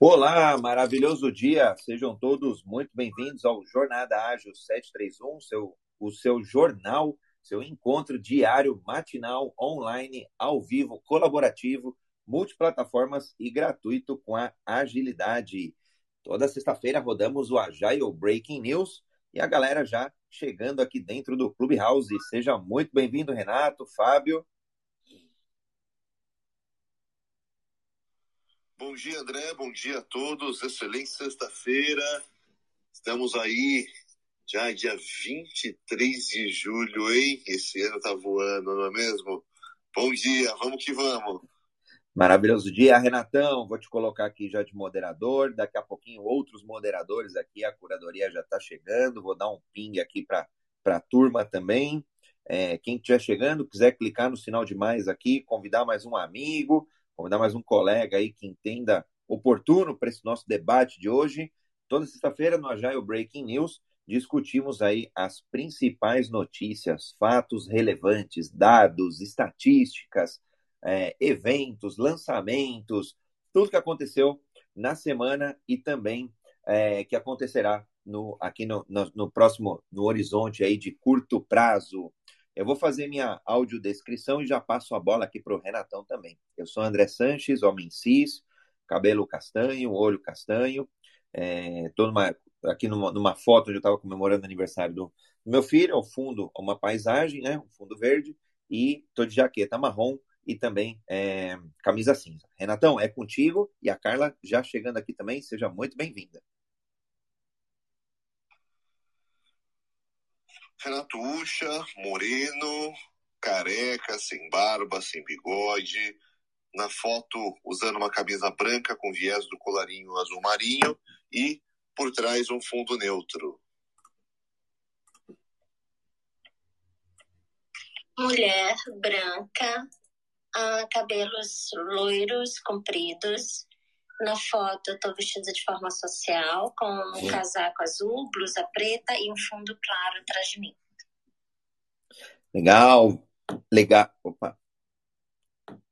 Olá, maravilhoso dia. Sejam todos muito bem-vindos ao Jornada Ágil 731, seu, o seu jornal, seu encontro diário, matinal, online, ao vivo, colaborativo, multiplataformas e gratuito com a agilidade. Toda sexta-feira rodamos o Agile Breaking News e a galera já chegando aqui dentro do Clubhouse. Seja muito bem-vindo, Renato, Fábio. Bom dia, André. Bom dia a todos. Excelente sexta-feira. Estamos aí já dia 23 de julho, hein? Esse ano tá voando, não é mesmo? Bom dia, vamos que vamos. Maravilhoso dia, Renatão. Vou te colocar aqui já de moderador. Daqui a pouquinho, outros moderadores aqui. A curadoria já está chegando. Vou dar um ping aqui para a turma também. É, quem estiver chegando, quiser clicar no sinal de mais aqui, convidar mais um amigo convidar mais um colega aí que entenda oportuno para esse nosso debate de hoje. Toda sexta-feira no Agile Breaking News discutimos aí as principais notícias, fatos relevantes, dados, estatísticas, é, eventos, lançamentos, tudo que aconteceu na semana e também é, que acontecerá no, aqui no, no, no, próximo, no horizonte aí de curto prazo. Eu vou fazer minha audiodescrição e já passo a bola aqui para o Renatão também. Eu sou André Sanches, homem cis, cabelo castanho, olho castanho. Estou é, aqui numa, numa, foto onde eu estava comemorando o aniversário do, do, meu filho, ao fundo uma paisagem, né, um fundo verde, e estou de jaqueta marrom e também é, camisa cinza. Renatão, é contigo e a Carla já chegando aqui também, seja muito bem-vinda. Renato Ucha, moreno, careca, sem barba, sem bigode. Na foto, usando uma camisa branca com viés do colarinho azul marinho e por trás um fundo neutro. Mulher branca, uh, cabelos loiros, compridos, na foto eu tô vestida de forma social, com um Sim. casaco azul, blusa preta e um fundo claro atrás de mim. Legal, legal. Opa.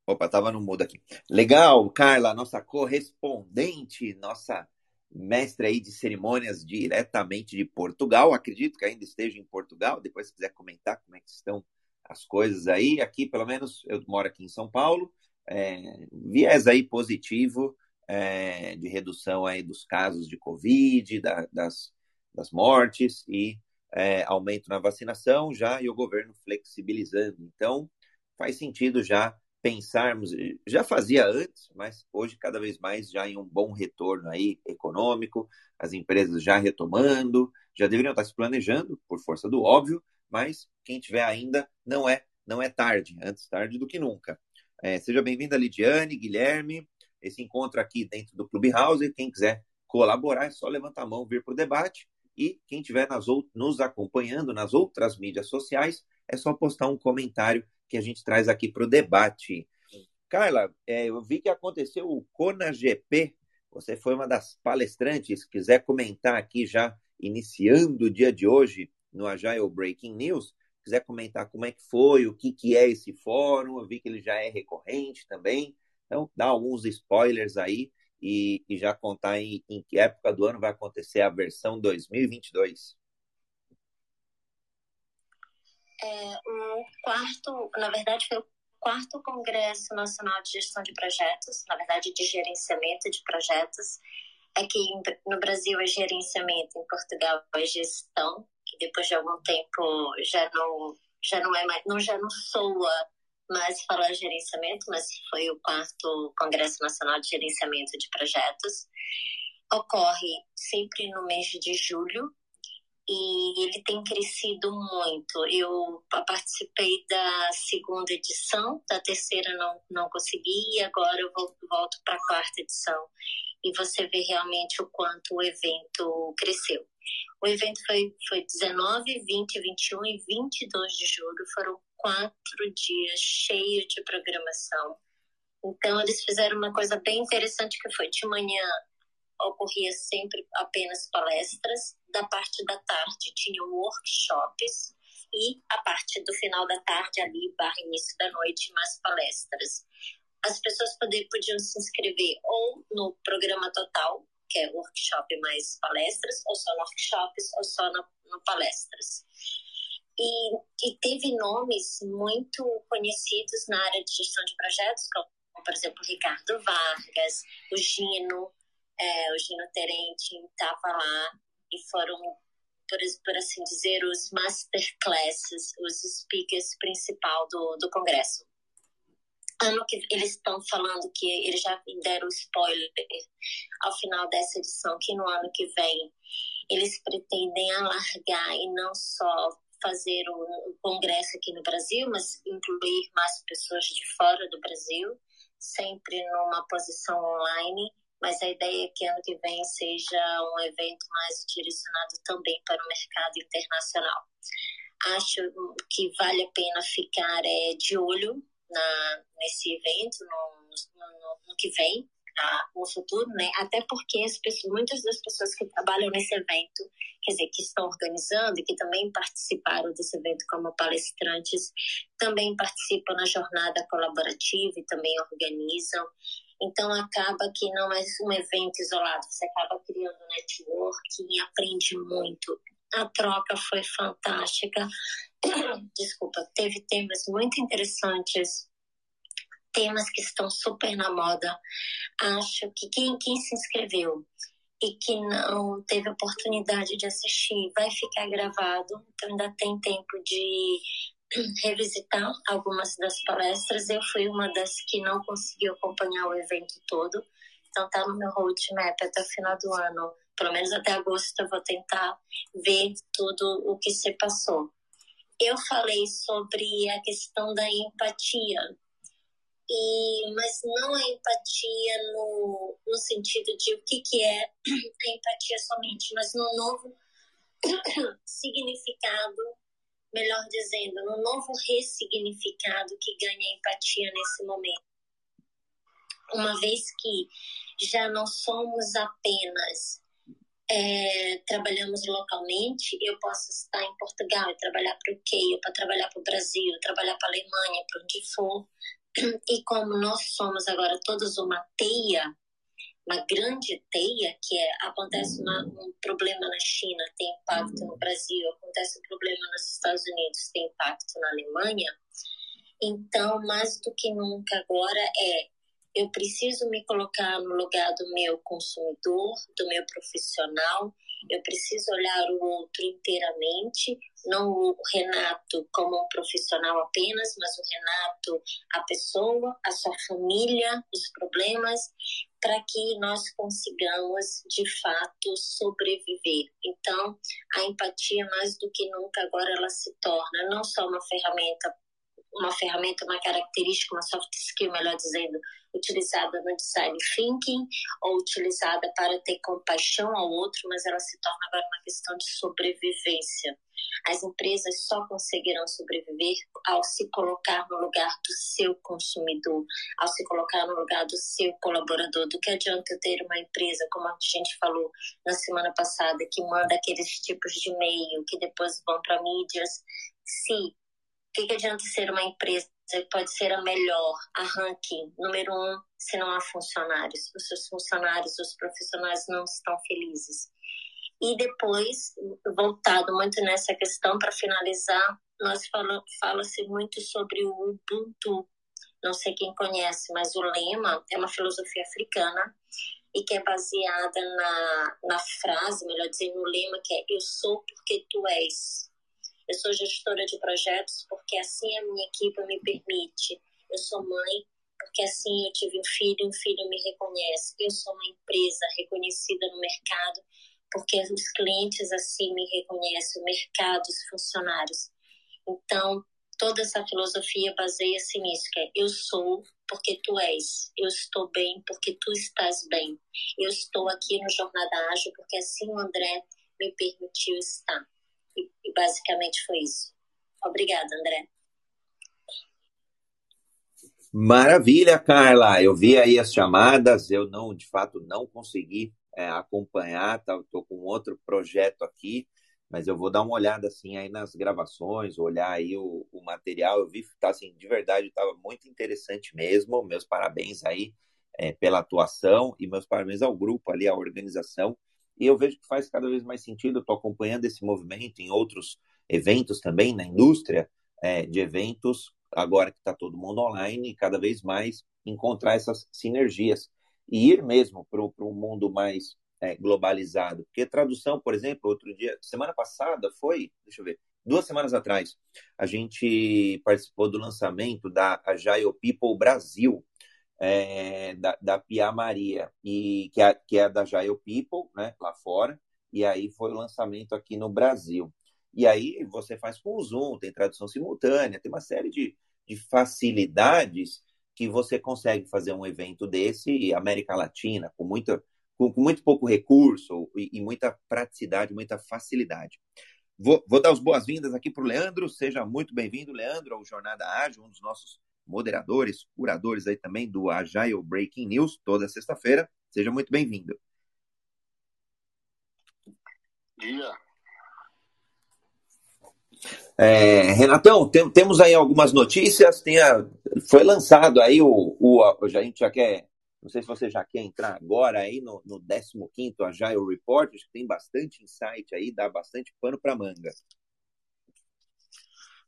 Opa, tava no mudo aqui. Legal, Carla, nossa correspondente, nossa mestre aí de cerimônias diretamente de Portugal. Acredito que ainda esteja em Portugal. Depois, se quiser comentar como é que estão as coisas aí. Aqui, pelo menos, eu moro aqui em São Paulo. É, viés aí positivo é, de redução aí dos casos de Covid, da, das, das mortes e é, aumento na vacinação já e o governo flexibilizando. Então, faz sentido já pensarmos, já fazia antes, mas hoje cada vez mais já em um bom retorno aí econômico, as empresas já retomando, já deveriam estar se planejando por força do óbvio, mas quem tiver ainda não é não é tarde, antes tarde do que nunca. É, seja bem-vinda, Lidiane, Guilherme, esse encontro aqui dentro do Clubhouse. Quem quiser colaborar, é só levantar a mão, vir para o debate. E quem estiver nos acompanhando nas outras mídias sociais, é só postar um comentário que a gente traz aqui para o debate. Carla, é, eu vi que aconteceu o Kona GP. Você foi uma das palestrantes. Quiser comentar aqui já, iniciando o dia de hoje no Agile Breaking News, quiser comentar como é que foi, o que, que é esse fórum, eu vi que ele já é recorrente também. Então, dá alguns spoilers aí e, e já contar em, em que época do ano vai acontecer a versão 2022. É, o quarto, na verdade, foi o quarto Congresso Nacional de Gestão de Projetos, na verdade, de gerenciamento de projetos. Aqui no Brasil é gerenciamento, em Portugal é gestão, que depois de algum tempo já não, já não é mais, não, já não soa mas falou gerenciamento, mas foi o quarto Congresso Nacional de Gerenciamento de Projetos. Ocorre sempre no mês de julho e ele tem crescido muito. Eu participei da segunda edição, da terceira não, não consegui, e agora eu volto, volto para a quarta edição. E você vê realmente o quanto o evento cresceu. O evento foi, foi 19, 20, 21 e 22 de julho. Foram quatro dias cheios de programação. Então, eles fizeram uma coisa bem interessante que foi de manhã ocorria sempre apenas palestras, da parte da tarde tinham workshops e a parte do final da tarde ali, barra início da noite, mais palestras. as pessoas poder, podiam se inscrever ou no programa total, que é workshop mais palestras, ou só no workshops, ou só no, no palestras. E, e teve nomes muito conhecidos na área de gestão de projetos, como, por exemplo, Ricardo Vargas, o Gino, é, o Gino Terente estava lá, e foram, por, por assim dizer, os masterclasses, os speakers principal do, do congresso. Ano que eles estão falando que eles já deram spoiler ao final dessa edição que no ano que vem eles pretendem alargar e não só fazer um congresso aqui no Brasil, mas incluir mais pessoas de fora do Brasil, sempre numa posição online. Mas a ideia é que ano que vem seja um evento mais direcionado também para o mercado internacional. Acho que vale a pena ficar é, de olho na, nesse evento no, no, no que vem, tá? no futuro, né? Até porque as pessoas, muitas das pessoas que trabalham nesse evento, quer dizer, que estão organizando e que também participaram desse evento como palestrantes, também participam na jornada colaborativa e também organizam. Então acaba que não é um evento isolado, você acaba criando networking aprende muito. A troca foi fantástica. Desculpa, teve temas muito interessantes temas que estão super na moda. Acho que quem, quem se inscreveu e que não teve oportunidade de assistir vai ficar gravado, então ainda tem tempo de revisitar algumas das palestras. Eu fui uma das que não conseguiu acompanhar o evento todo, então tá no meu roadmap até o final do ano. Pelo menos até agosto eu vou tentar ver tudo o que se passou. Eu falei sobre a questão da empatia, e, mas não a empatia no, no sentido de o que, que é a empatia somente, mas no novo significado, melhor dizendo, no novo ressignificado que ganha a empatia nesse momento. Uma vez que já não somos apenas é, trabalhamos localmente, eu posso estar em Portugal e trabalhar para o UK, para trabalhar para o Brasil, trabalhar para a Alemanha, para onde for, e como nós somos agora todos uma teia, uma grande teia, que é, acontece uma, um problema na China, tem impacto no Brasil, acontece um problema nos Estados Unidos, tem impacto na Alemanha. Então, mais do que nunca agora é eu preciso me colocar no lugar do meu consumidor, do meu profissional, eu preciso olhar o outro inteiramente, não o Renato como um profissional apenas, mas o Renato, a pessoa, a sua família, os problemas, para que nós consigamos de fato sobreviver. Então, a empatia mais do que nunca agora ela se torna não só uma ferramenta uma ferramenta, uma característica, uma soft skill, melhor dizendo, utilizada no design thinking ou utilizada para ter compaixão ao outro, mas ela se torna agora uma questão de sobrevivência. As empresas só conseguirão sobreviver ao se colocar no lugar do seu consumidor, ao se colocar no lugar do seu colaborador. Do que adianta ter uma empresa, como a gente falou na semana passada, que manda aqueles tipos de e-mail que depois vão para mídias, se que, que adianta ser uma empresa pode ser a melhor, a ranking número um, se não há funcionários? Os seus funcionários, os profissionais não estão felizes. E depois, voltado muito nessa questão, para finalizar, nós fala, fala-se muito sobre o Ubuntu. Não sei quem conhece, mas o lema é uma filosofia africana e que é baseada na, na frase, melhor dizendo, no lema que é eu sou porque tu és. Eu sou gestora de projetos porque assim a minha equipe me permite. Eu sou mãe porque assim eu tive um filho e um filho me reconhece. Eu sou uma empresa reconhecida no mercado porque os clientes assim me reconhecem, o mercado, os funcionários. Então, toda essa filosofia baseia-se nisso, que é eu sou porque tu és, eu estou bem porque tu estás bem, eu estou aqui no Jornada Ágil porque assim o André me permitiu estar. E, basicamente foi isso. Obrigada, André. Maravilha, Carla. Eu vi aí as chamadas, eu não, de fato, não consegui é, acompanhar, estou tá, com outro projeto aqui, mas eu vou dar uma olhada assim aí nas gravações, olhar aí o, o material. Eu vi, tá assim, de verdade, estava muito interessante mesmo. Meus parabéns aí é, pela atuação e meus parabéns ao grupo ali, à organização. E eu vejo que faz cada vez mais sentido. Estou acompanhando esse movimento em outros eventos também, na indústria é, de eventos, agora que está todo mundo online, cada vez mais encontrar essas sinergias e ir mesmo para um mundo mais é, globalizado. Porque tradução, por exemplo, outro dia, semana passada foi, deixa eu ver, duas semanas atrás, a gente participou do lançamento da Agile People Brasil, é, da, da Pia Maria, e, que, é, que é da Agile People, né, lá fora, e aí foi o lançamento aqui no Brasil. E aí você faz com o Zoom, tem tradução simultânea, tem uma série de, de facilidades que você consegue fazer um evento desse, América Latina, com muita com muito pouco recurso e, e, muita praticidade, muita facilidade. Vou, vou dar as boas-vindas aqui para o Leandro, seja muito bem-vindo, Leandro, ao Jornada Ágil, um dos nossos moderadores, curadores aí também do Agile Breaking News, toda sexta-feira. Seja muito bem-vindo. Dia. É, Renatão, tem, temos aí algumas notícias. Tem a, foi lançado aí o, o, a gente já quer não sei se você já quer entrar agora aí no, no 15º Agile Report, acho que tem bastante insight aí, dá bastante pano para manga.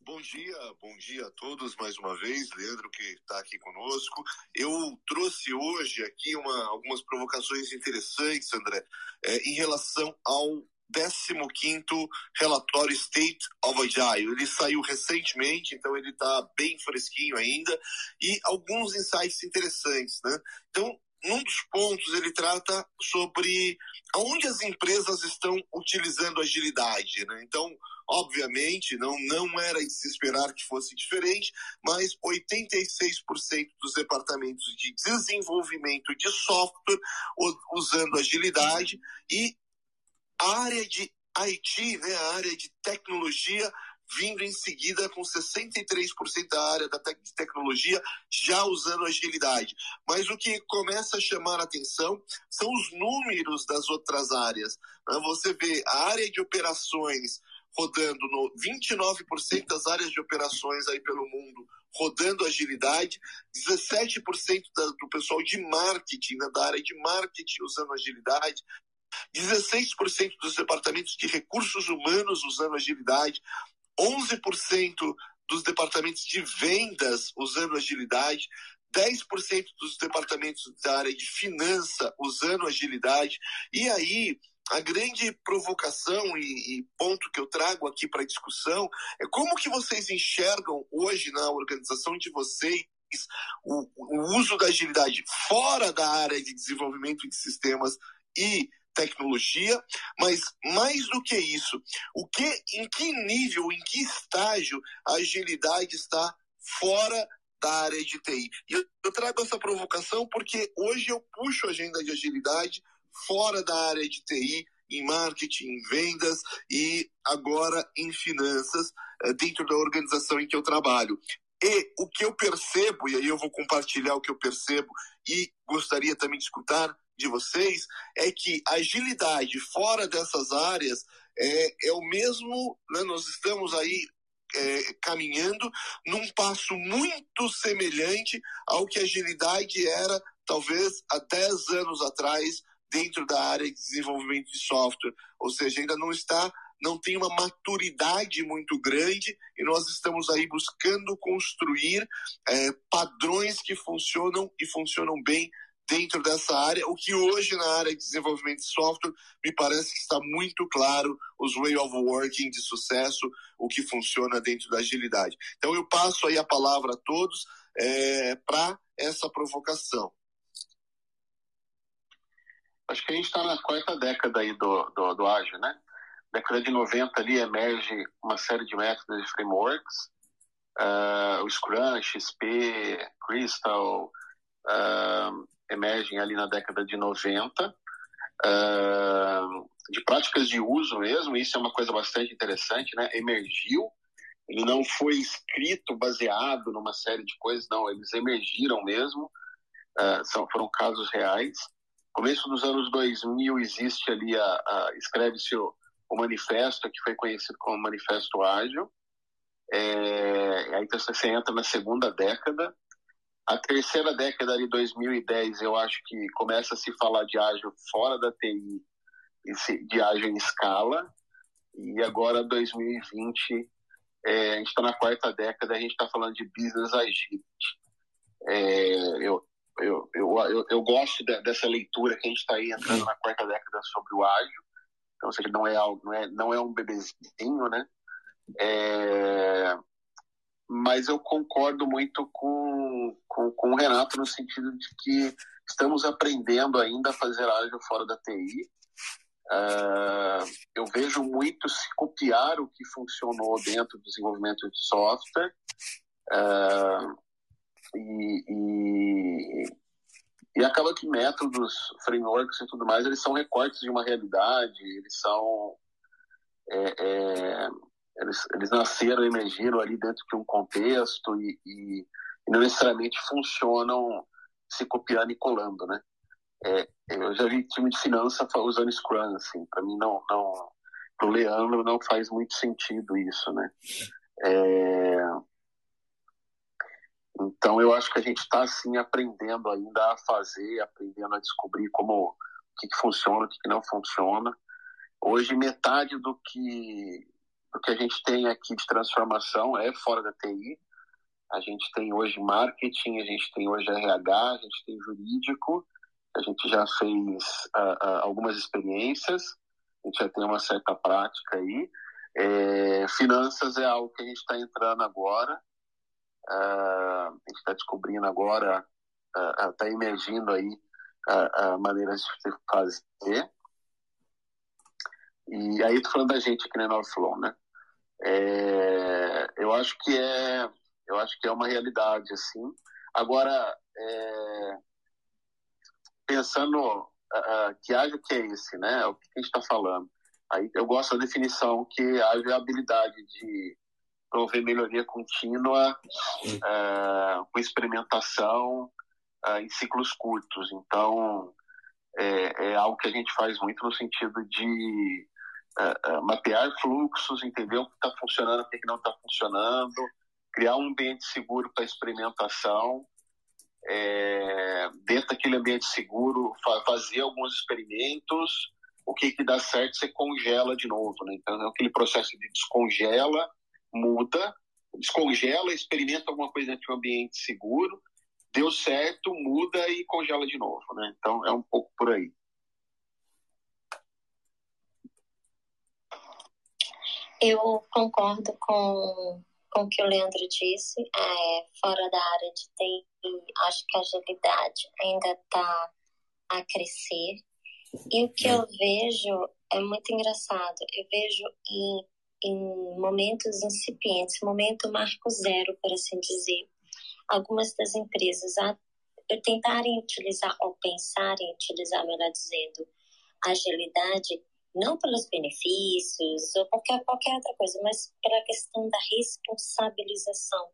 Bom dia, bom dia a todos mais uma vez, Leandro que está aqui conosco. Eu trouxe hoje aqui uma, algumas provocações interessantes, André, é, em relação ao 15º relatório State of Agile. Ele saiu recentemente, então ele está bem fresquinho ainda, e alguns insights interessantes, né? Então, num dos pontos ele trata sobre onde as empresas estão utilizando agilidade, né? Então, obviamente, não, não era de se esperar que fosse diferente, mas 86% dos departamentos de desenvolvimento de software usando agilidade e a área de IT, né, a área de tecnologia, vindo em seguida com 63% da área da te tecnologia já usando agilidade. Mas o que começa a chamar a atenção são os números das outras áreas. Você vê a área de operações rodando no 29% das áreas de operações aí pelo mundo rodando agilidade, 17% do pessoal de marketing, né, da área de marketing usando agilidade, 16% dos departamentos de recursos humanos usando agilidade, 11% dos departamentos de vendas usando agilidade, 10% dos departamentos da área de finança usando agilidade. E aí, a grande provocação e, e ponto que eu trago aqui para discussão é como que vocês enxergam hoje na organização de vocês o, o uso da agilidade fora da área de desenvolvimento de sistemas e tecnologia, mas mais do que isso, o que, em que nível, em que estágio a agilidade está fora da área de TI. E eu, eu trago essa provocação porque hoje eu puxo a agenda de agilidade fora da área de TI, em marketing, em vendas e agora em finanças, eh, dentro da organização em que eu trabalho. E o que eu percebo, e aí eu vou compartilhar o que eu percebo e gostaria também de escutar de vocês é que agilidade fora dessas áreas é, é o mesmo, né, nós estamos aí é, caminhando num passo muito semelhante ao que agilidade era talvez há 10 anos atrás dentro da área de desenvolvimento de software, ou seja, ainda não está não tem uma maturidade muito grande e nós estamos aí buscando construir é, padrões que funcionam e funcionam bem dentro dessa área, o que hoje na área de desenvolvimento de software me parece que está muito claro os way of working de sucesso, o que funciona dentro da agilidade. Então eu passo aí a palavra a todos é, para essa provocação. Acho que a gente está na quarta década aí do, do, do ágil, né? Década de 90 ali emerge uma série de métodos e frameworks, uh, o Scrum, XP, Crystal, uh, emergem ali na década de 90, uh, de práticas de uso mesmo, isso é uma coisa bastante interessante, né? Emergiu, ele não foi escrito baseado numa série de coisas, não, eles emergiram mesmo, uh, são, foram casos reais. Começo dos anos 2000 existe ali a, a escreve-se o, o manifesto, que foi conhecido como Manifesto Ágil. É, aí você entra na segunda década. A terceira década de 2010, eu acho que começa a se falar de ágil fora da TI, de ágil em escala. E agora, 2020, é, a gente está na quarta década, a gente está falando de business agility. É, eu, eu, eu, eu, gosto de, dessa leitura que a gente está aí entrando na quarta década sobre o ágil. Então, ou seja, não é algo, não é, não é um bebezinho, né? É, mas eu concordo muito com, com, com o Renato no sentido de que estamos aprendendo ainda a fazer ágil fora da TI. Uh, eu vejo muito se copiar o que funcionou dentro do desenvolvimento de software uh, e, e, e, acaba que métodos, frameworks e tudo mais, eles são recortes de uma realidade, eles são é, é, eles, eles nasceram, emergiram ali dentro de um contexto e, e, e não necessariamente funcionam se copiando e colando, né? É, eu já vi time de finança usando Scrum, assim, para mim não, não, pro Leandro não faz muito sentido isso, né? É, então eu acho que a gente está assim aprendendo ainda a fazer, aprendendo a descobrir como o que, que funciona, o que, que não funciona. Hoje metade do que do que a gente tem aqui de transformação é fora da TI. A gente tem hoje marketing, a gente tem hoje RH, a gente tem jurídico, a gente já fez uh, uh, algumas experiências, a gente já tem uma certa prática aí. É, finanças é algo que a gente está entrando agora, uh, a gente está descobrindo agora, está emergindo aí maneiras de fazer. E aí, tô falando da gente aqui na Noveflow, né? É, eu acho que é, eu acho que é uma realidade, assim. Agora, é, pensando uh, que ágil que é esse, né? O que a gente está falando? Aí eu gosto da definição que ágil é a habilidade de promover melhoria contínua uh, com experimentação uh, em ciclos curtos. Então, é, é, algo que a gente faz muito no sentido de mapear fluxos, entender o que está funcionando, o que não está funcionando, criar um ambiente seguro para experimentação é, dentro daquele ambiente seguro, fa fazer alguns experimentos, o que, que dá certo, você congela de novo. Né? Então, é aquele processo de descongela, muda, descongela, experimenta alguma coisa dentro de um ambiente seguro, deu certo, muda e congela de novo. Né? Então, é um pouco por aí. Eu concordo com com o que o Leandro disse, é, fora da área de TI, acho que a agilidade ainda está a crescer. E o que eu vejo é muito engraçado. Eu vejo em, em momentos incipientes, momento marco zero, por assim dizer, algumas das empresas a, tentarem utilizar ou pensarem utilizar, melhor dizendo, a agilidade não pelos benefícios ou qualquer, qualquer outra coisa, mas pela questão da responsabilização.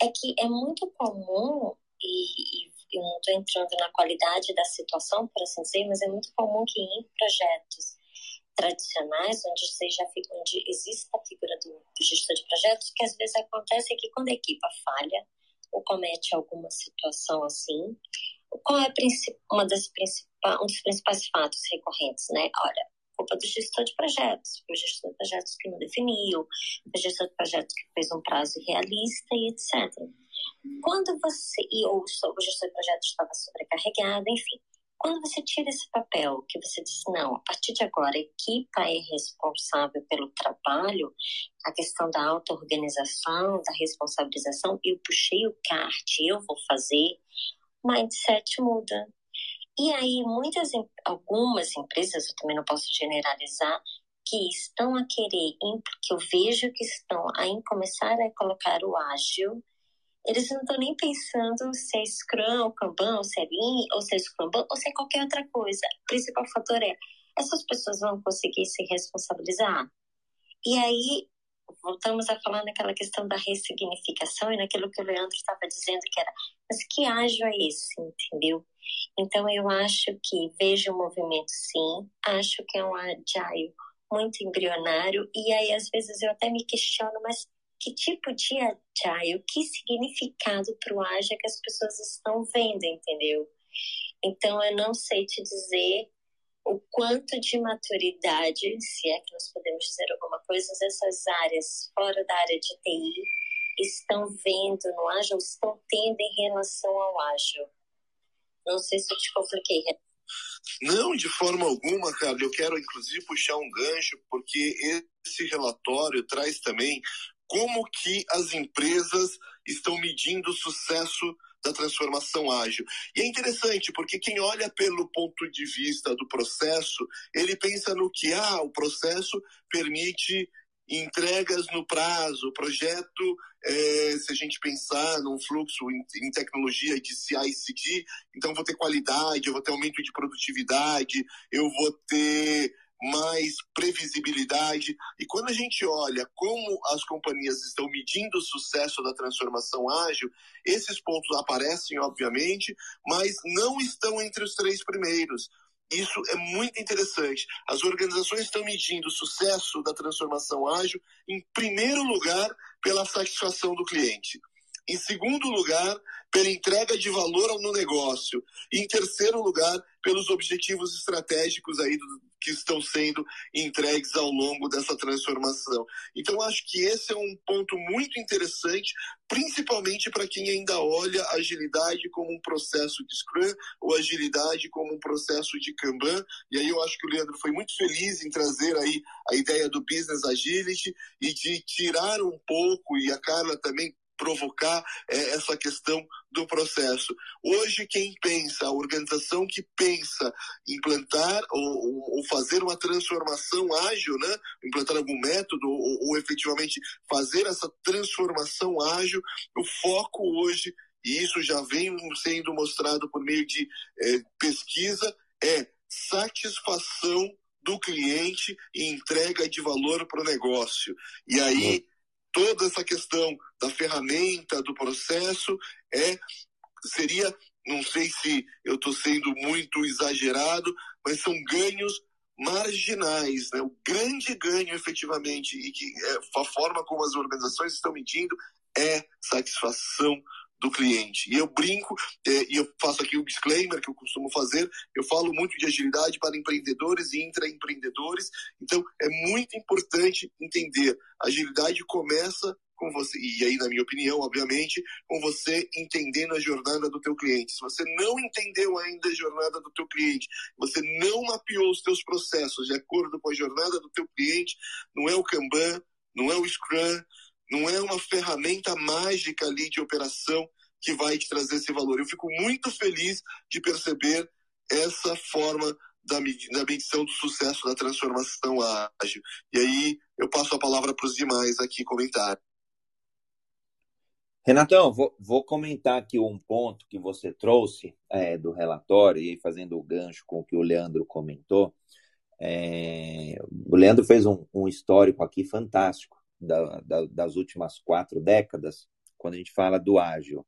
É que é muito comum, e, e eu não estou entrando na qualidade da situação, por assim dizer, mas é muito comum que em projetos tradicionais, onde, seja, onde existe a figura do, do gestor de projetos, que às vezes acontece que quando a equipa falha ou comete alguma situação assim, qual é uma das principais, um dos principais fatos recorrentes, né? Olha, culpa do gestor de projetos, foi o gestor de projetos que não definiu, foi o gestor de projetos que fez um prazo irrealista e etc. Quando você, e ou o gestor de projetos estava sobrecarregado, enfim, quando você tira esse papel, que você diz, não, a partir de agora a equipa é responsável pelo trabalho, a questão da auto-organização, da responsabilização, eu puxei o kart, eu vou fazer, o mindset muda. E aí, muitas, algumas empresas, eu também não posso generalizar, que estão a querer, que eu vejo que estão a começar a colocar o ágil, eles não estão nem pensando se é Scrum, Kanban, ou se é Lean, ou se é Scrum, ou se é qualquer outra coisa. O principal fator é, essas pessoas vão conseguir se responsabilizar? E aí, voltamos a falar naquela questão da ressignificação e naquilo que o Leandro estava dizendo, que era, mas que ágil é esse, entendeu? Então eu acho que vejo o movimento sim, acho que é um agile muito embrionário, e aí às vezes eu até me questiono, mas que tipo de agile, que significado para o ágil que as pessoas estão vendo, entendeu? Então eu não sei te dizer o quanto de maturidade, se é que nós podemos dizer alguma coisa, essas áreas fora da área de TI estão vendo no ágil, estão tendo em relação ao ágil. Não sei se eu te compliquei, não, de forma alguma, cara. Eu quero, inclusive, puxar um gancho, porque esse relatório traz também como que as empresas estão medindo o sucesso da transformação ágil. E é interessante, porque quem olha pelo ponto de vista do processo, ele pensa no que, ah, o processo permite entregas no prazo, projeto, é, se a gente pensar num fluxo em, em tecnologia de CI/CD, então vou ter qualidade, eu vou ter aumento de produtividade, eu vou ter mais previsibilidade. E quando a gente olha como as companhias estão medindo o sucesso da transformação ágil, esses pontos aparecem, obviamente, mas não estão entre os três primeiros. Isso é muito interessante. As organizações estão medindo o sucesso da transformação ágil, em primeiro lugar, pela satisfação do cliente. Em segundo lugar, pela entrega de valor no negócio. E em terceiro lugar, pelos objetivos estratégicos aí do, que estão sendo entregues ao longo dessa transformação. Então, acho que esse é um ponto muito interessante, principalmente para quem ainda olha agilidade como um processo de Scrum ou agilidade como um processo de Kanban. E aí eu acho que o Leandro foi muito feliz em trazer aí a ideia do Business Agility e de tirar um pouco, e a Carla também provocar é, essa questão do processo. Hoje, quem pensa, a organização que pensa implantar ou, ou fazer uma transformação ágil, né? implantar algum método ou, ou efetivamente fazer essa transformação ágil, o foco hoje, e isso já vem sendo mostrado por meio de é, pesquisa, é satisfação do cliente e entrega de valor para o negócio. E aí toda essa questão da ferramenta, do processo, é seria, não sei se eu estou sendo muito exagerado, mas são ganhos marginais, né? O grande ganho, efetivamente, e que é, a forma como as organizações estão medindo é satisfação do cliente. E eu brinco, é, e eu faço aqui o um disclaimer que eu costumo fazer, eu falo muito de agilidade para empreendedores e intraempreendedores, então é muito importante entender, agilidade começa com você, e aí na minha opinião, obviamente, com você entendendo a jornada do teu cliente. Se você não entendeu ainda a jornada do teu cliente, você não mapeou os teus processos de acordo com a jornada do teu cliente, não é o Kanban, não é o Scrum, não é uma ferramenta mágica ali de operação que vai te trazer esse valor. Eu fico muito feliz de perceber essa forma da, da medição do sucesso da transformação ágil. E aí eu passo a palavra para os demais aqui comentar. Renatão, vou, vou, comentar aqui um ponto que você trouxe é, do relatório, e fazendo o gancho com o que o Leandro comentou. É, o Leandro fez um, um histórico aqui fantástico da, da, das últimas quatro décadas, quando a gente fala do ágil.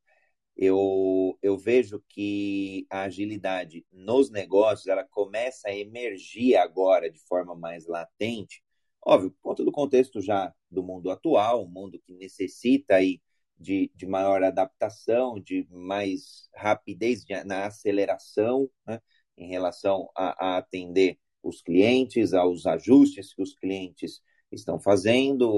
Eu, eu vejo que a agilidade nos negócios ela começa a emergir agora de forma mais latente, óbvio, por conta do contexto já do mundo atual, um mundo que necessita aí de, de maior adaptação, de mais rapidez de, na aceleração né, em relação a, a atender os clientes, aos ajustes que os clientes estão fazendo,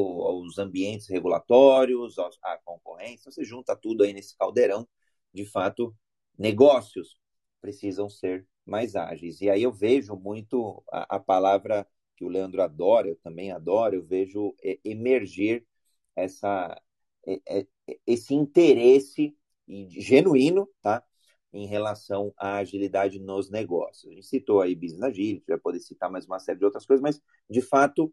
os ambientes regulatórios, a concorrência, você junta tudo aí nesse caldeirão, de fato, negócios precisam ser mais ágeis. E aí eu vejo muito a, a palavra que o Leandro adora, eu também adoro, eu vejo emergir essa, esse interesse genuíno, tá? Em relação à agilidade nos negócios. A gente citou aí Business Agility, vai poder citar mais uma série de outras coisas, mas, de fato,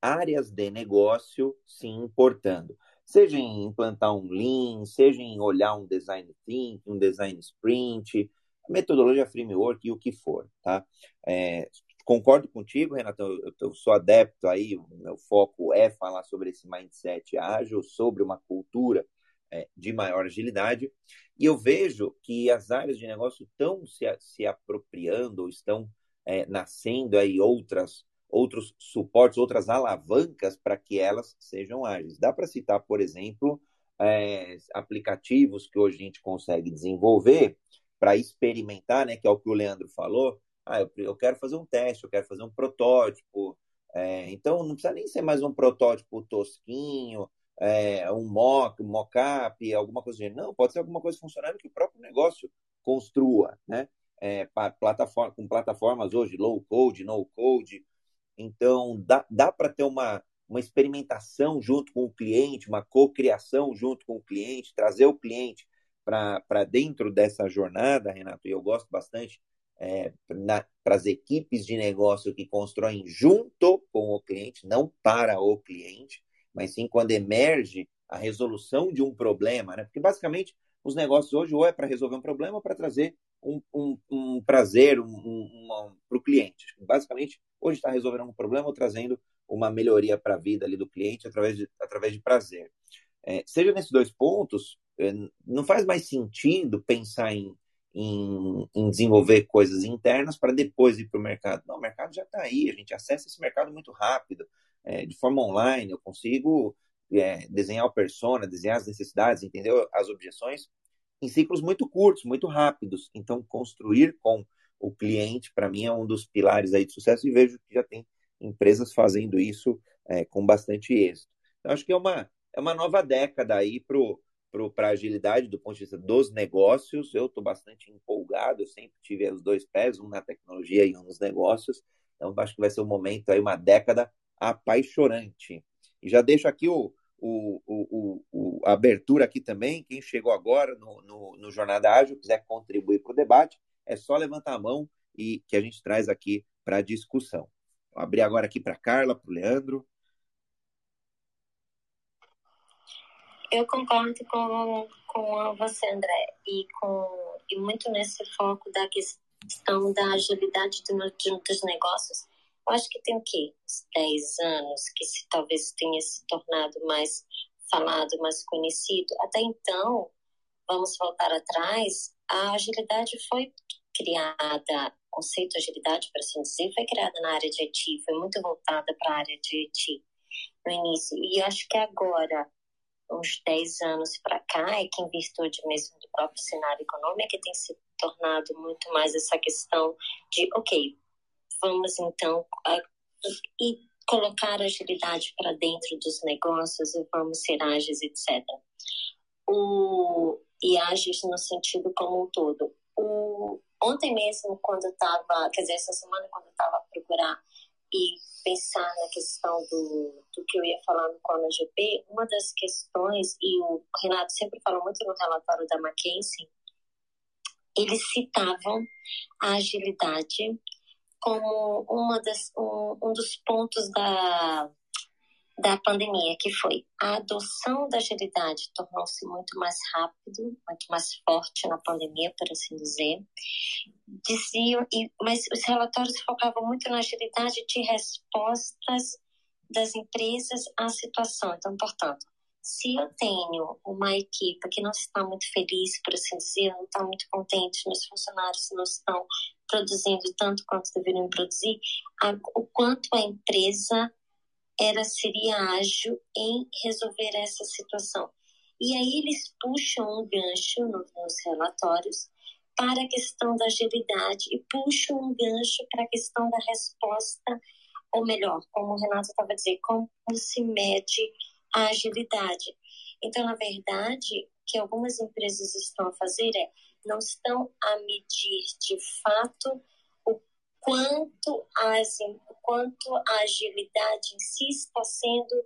áreas de negócio se importando. Seja em implantar um Lean, seja em olhar um design thinking, um design sprint, metodologia framework e o que for, tá? É, concordo contigo, Renato, eu, eu, sou adepto aí, o meu foco é falar sobre esse mindset ágil, sobre uma cultura é, de maior agilidade, e eu vejo que as áreas de negócio estão se, se apropriando, ou estão é, nascendo aí outras outros suportes, outras alavancas para que elas sejam ágeis. Dá para citar, por exemplo, é, aplicativos que hoje a gente consegue desenvolver para experimentar, né, que é o que o Leandro falou. Ah, eu, eu quero fazer um teste, eu quero fazer um protótipo. É, então, não precisa nem ser mais um protótipo tosquinho, é, um mock, um mock-up, alguma coisa assim. Não, pode ser alguma coisa funcionando que o próprio negócio construa, né? É, plataforma, com plataformas hoje, low code, no code. Então, dá, dá para ter uma, uma experimentação junto com o cliente, uma cocriação junto com o cliente, trazer o cliente para dentro dessa jornada, Renato, e eu gosto bastante é, para as equipes de negócio que constroem junto com o cliente, não para o cliente, mas sim quando emerge a resolução de um problema, né? Porque basicamente os negócios hoje ou é para resolver um problema ou para trazer um, um, um prazer um, para o cliente. Basicamente, hoje está resolvendo um problema ou trazendo uma melhoria para a vida ali do cliente através de, através de prazer. É, seja nesses dois pontos, é, não faz mais sentido pensar em, em, em desenvolver coisas internas para depois ir para o mercado. Não, o mercado já está aí, a gente acessa esse mercado muito rápido, é, de forma online, eu consigo é, desenhar o persona, desenhar as necessidades, entender as objeções em ciclos muito curtos, muito rápidos. Então, construir com o cliente, para mim, é um dos pilares aí de sucesso e vejo que já tem empresas fazendo isso é, com bastante êxito. Então, acho que é uma, é uma nova década aí para a agilidade do ponto de vista dos negócios. Eu estou bastante empolgado, eu sempre tive os dois pés, um na tecnologia e um nos negócios. Então, acho que vai ser um momento aí, uma década apaixonante. E já deixo aqui o, o, o, o, a abertura aqui também. Quem chegou agora no, no, no Jornada Ágil, quiser contribuir para o debate, é só levantar a mão e que a gente traz aqui para a discussão. Vou abrir agora aqui para Carla, para o Leandro. Eu concordo com, com você, André, e, com, e muito nesse foco da questão da agilidade do, dos negócios acho que tem o quê? Uns 10 anos que se, talvez tenha se tornado mais falado, mais conhecido. Até então, vamos voltar atrás, a agilidade foi criada, o conceito de agilidade, para assim dizer, foi criada na área de IT, foi muito voltada para a área de IT no início. E acho que agora, uns 10 anos para cá, é que em virtude mesmo do próprio cenário econômico, é que tem se tornado muito mais essa questão de, ok, vamos então e colocar agilidade para dentro dos negócios e vamos ser ágeis, etc. O, e ágeis no sentido como um todo. O, ontem mesmo, quando eu estava, quer dizer, essa semana, quando eu estava a procurar e pensar na questão do, do que eu ia falar no Cono GP, uma das questões, e o Renato sempre falou muito no relatório da McKinsey, eles citavam a agilidade como uma das, um, um dos pontos da, da pandemia, que foi a adoção da agilidade tornou-se muito mais rápido, muito mais forte na pandemia, por assim dizer. Diziam, e, mas os relatórios focavam muito na agilidade de respostas das empresas à situação. Então, portanto, se eu tenho uma equipe que não está muito feliz, por assim dizer, não está muito contente, meus funcionários não estão produzindo tanto quanto deveriam produzir, a, o quanto a empresa era seria ágil em resolver essa situação. E aí eles puxam um gancho no, nos relatórios para a questão da agilidade e puxam um gancho para a questão da resposta, ou melhor, como o Renato estava dizendo, como se mede a agilidade. Então, na verdade, o que algumas empresas estão a fazer é não estão a medir de fato o quanto, as, o quanto a agilidade em si está sendo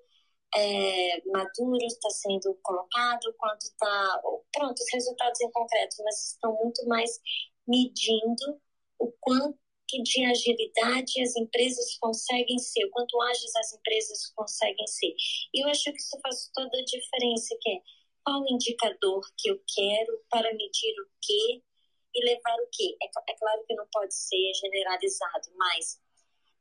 é, maduro, está sendo colocado, quanto está. Pronto, os resultados em concreto, mas estão muito mais medindo o quanto de agilidade as empresas conseguem ser, quanto ágeis as empresas conseguem ser. E eu acho que isso faz toda a diferença, que é qual indicador que eu quero para medir o quê e levar o quê. É, é claro que não pode ser generalizado, mas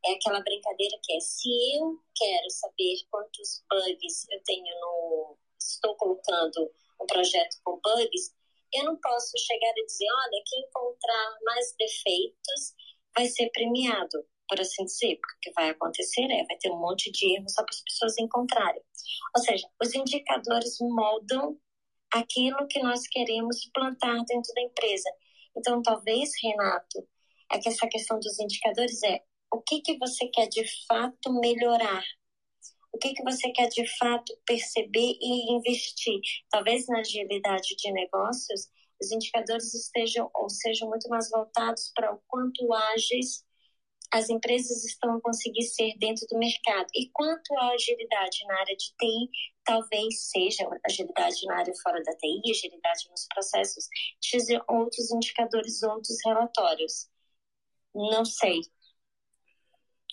é aquela brincadeira que é, se eu quero saber quantos bugs eu tenho no... estou colocando um projeto com bugs, eu não posso chegar e dizer, olha, quem encontrar mais defeitos vai ser premiado. por assim dizer, porque o que vai acontecer é, vai ter um monte de erros só para as pessoas encontrarem. Ou seja, os indicadores moldam aquilo que nós queremos plantar dentro da empresa. Então, talvez, Renato, é que essa questão dos indicadores é o que, que você quer de fato melhorar o que, que você quer de fato perceber e investir. Talvez na agilidade de negócios, os indicadores estejam ou sejam muito mais voltados para o quanto ágeis as empresas estão a conseguir ser dentro do mercado. E quanto à agilidade na área de TI, talvez seja agilidade na área fora da TI, agilidade nos processos, dizer outros indicadores, outros relatórios. Não sei. O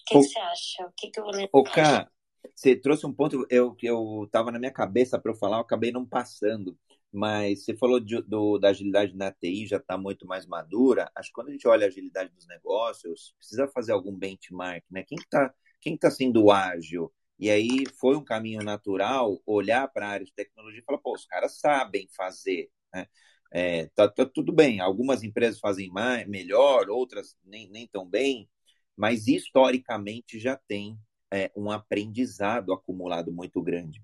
que, o... que você acha? O que, que eu? O Cá, você trouxe um ponto eu que eu estava na minha cabeça para eu falar, eu acabei não passando. Mas você falou de, do, da agilidade na TI, já está muito mais madura. Acho que quando a gente olha a agilidade dos negócios, precisa fazer algum benchmark, né? Quem está quem tá sendo ágil? E aí foi um caminho natural olhar para a área de tecnologia e falar, pô, os caras sabem fazer, né? É, tá, tá, tudo bem, algumas empresas fazem mais, melhor, outras nem, nem tão bem, mas historicamente já tem é, um aprendizado acumulado muito grande.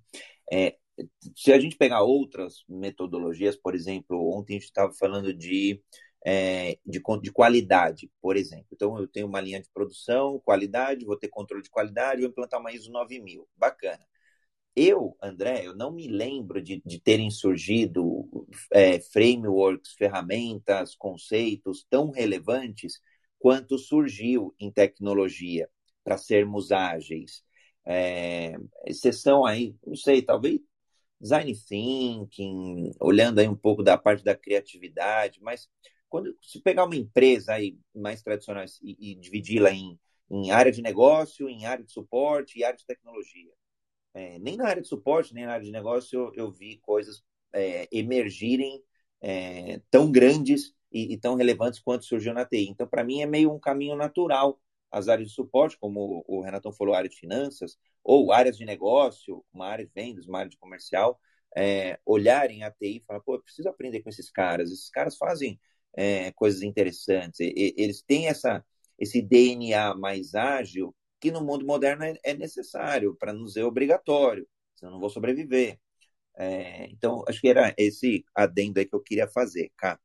É, se a gente pegar outras metodologias, por exemplo, ontem a gente estava falando de, é, de, de, qualidade, por exemplo. Então, eu tenho uma linha de produção, qualidade, vou ter controle de qualidade, vou implantar uma ISO 9000. Bacana. Eu, André, eu não me lembro de, de terem surgido é, frameworks, ferramentas, conceitos tão relevantes quanto surgiu em tecnologia para sermos ágeis. É, exceção aí, não sei, talvez design thinking, olhando aí um pouco da parte da criatividade, mas quando se pegar uma empresa aí mais tradicional e, e dividi-la em, em área de negócio, em área de suporte e área de tecnologia, é, nem na área de suporte, nem na área de negócio eu, eu vi coisas é, emergirem é, tão grandes e, e, tão relevantes quanto surgiu na TI. Então, para mim, é meio um caminho natural as áreas de suporte, como o Renatão falou, área de finanças, ou áreas de negócio, uma área de vendas, uma área de comercial, é, olharem a TI e falar, pô, eu preciso aprender com esses caras, esses caras fazem é, coisas interessantes, e, eles têm essa, esse DNA mais ágil que no mundo moderno é, é necessário, para não ser obrigatório, senão não vou sobreviver. É, então, acho que era esse adendo aí que eu queria fazer, Cá.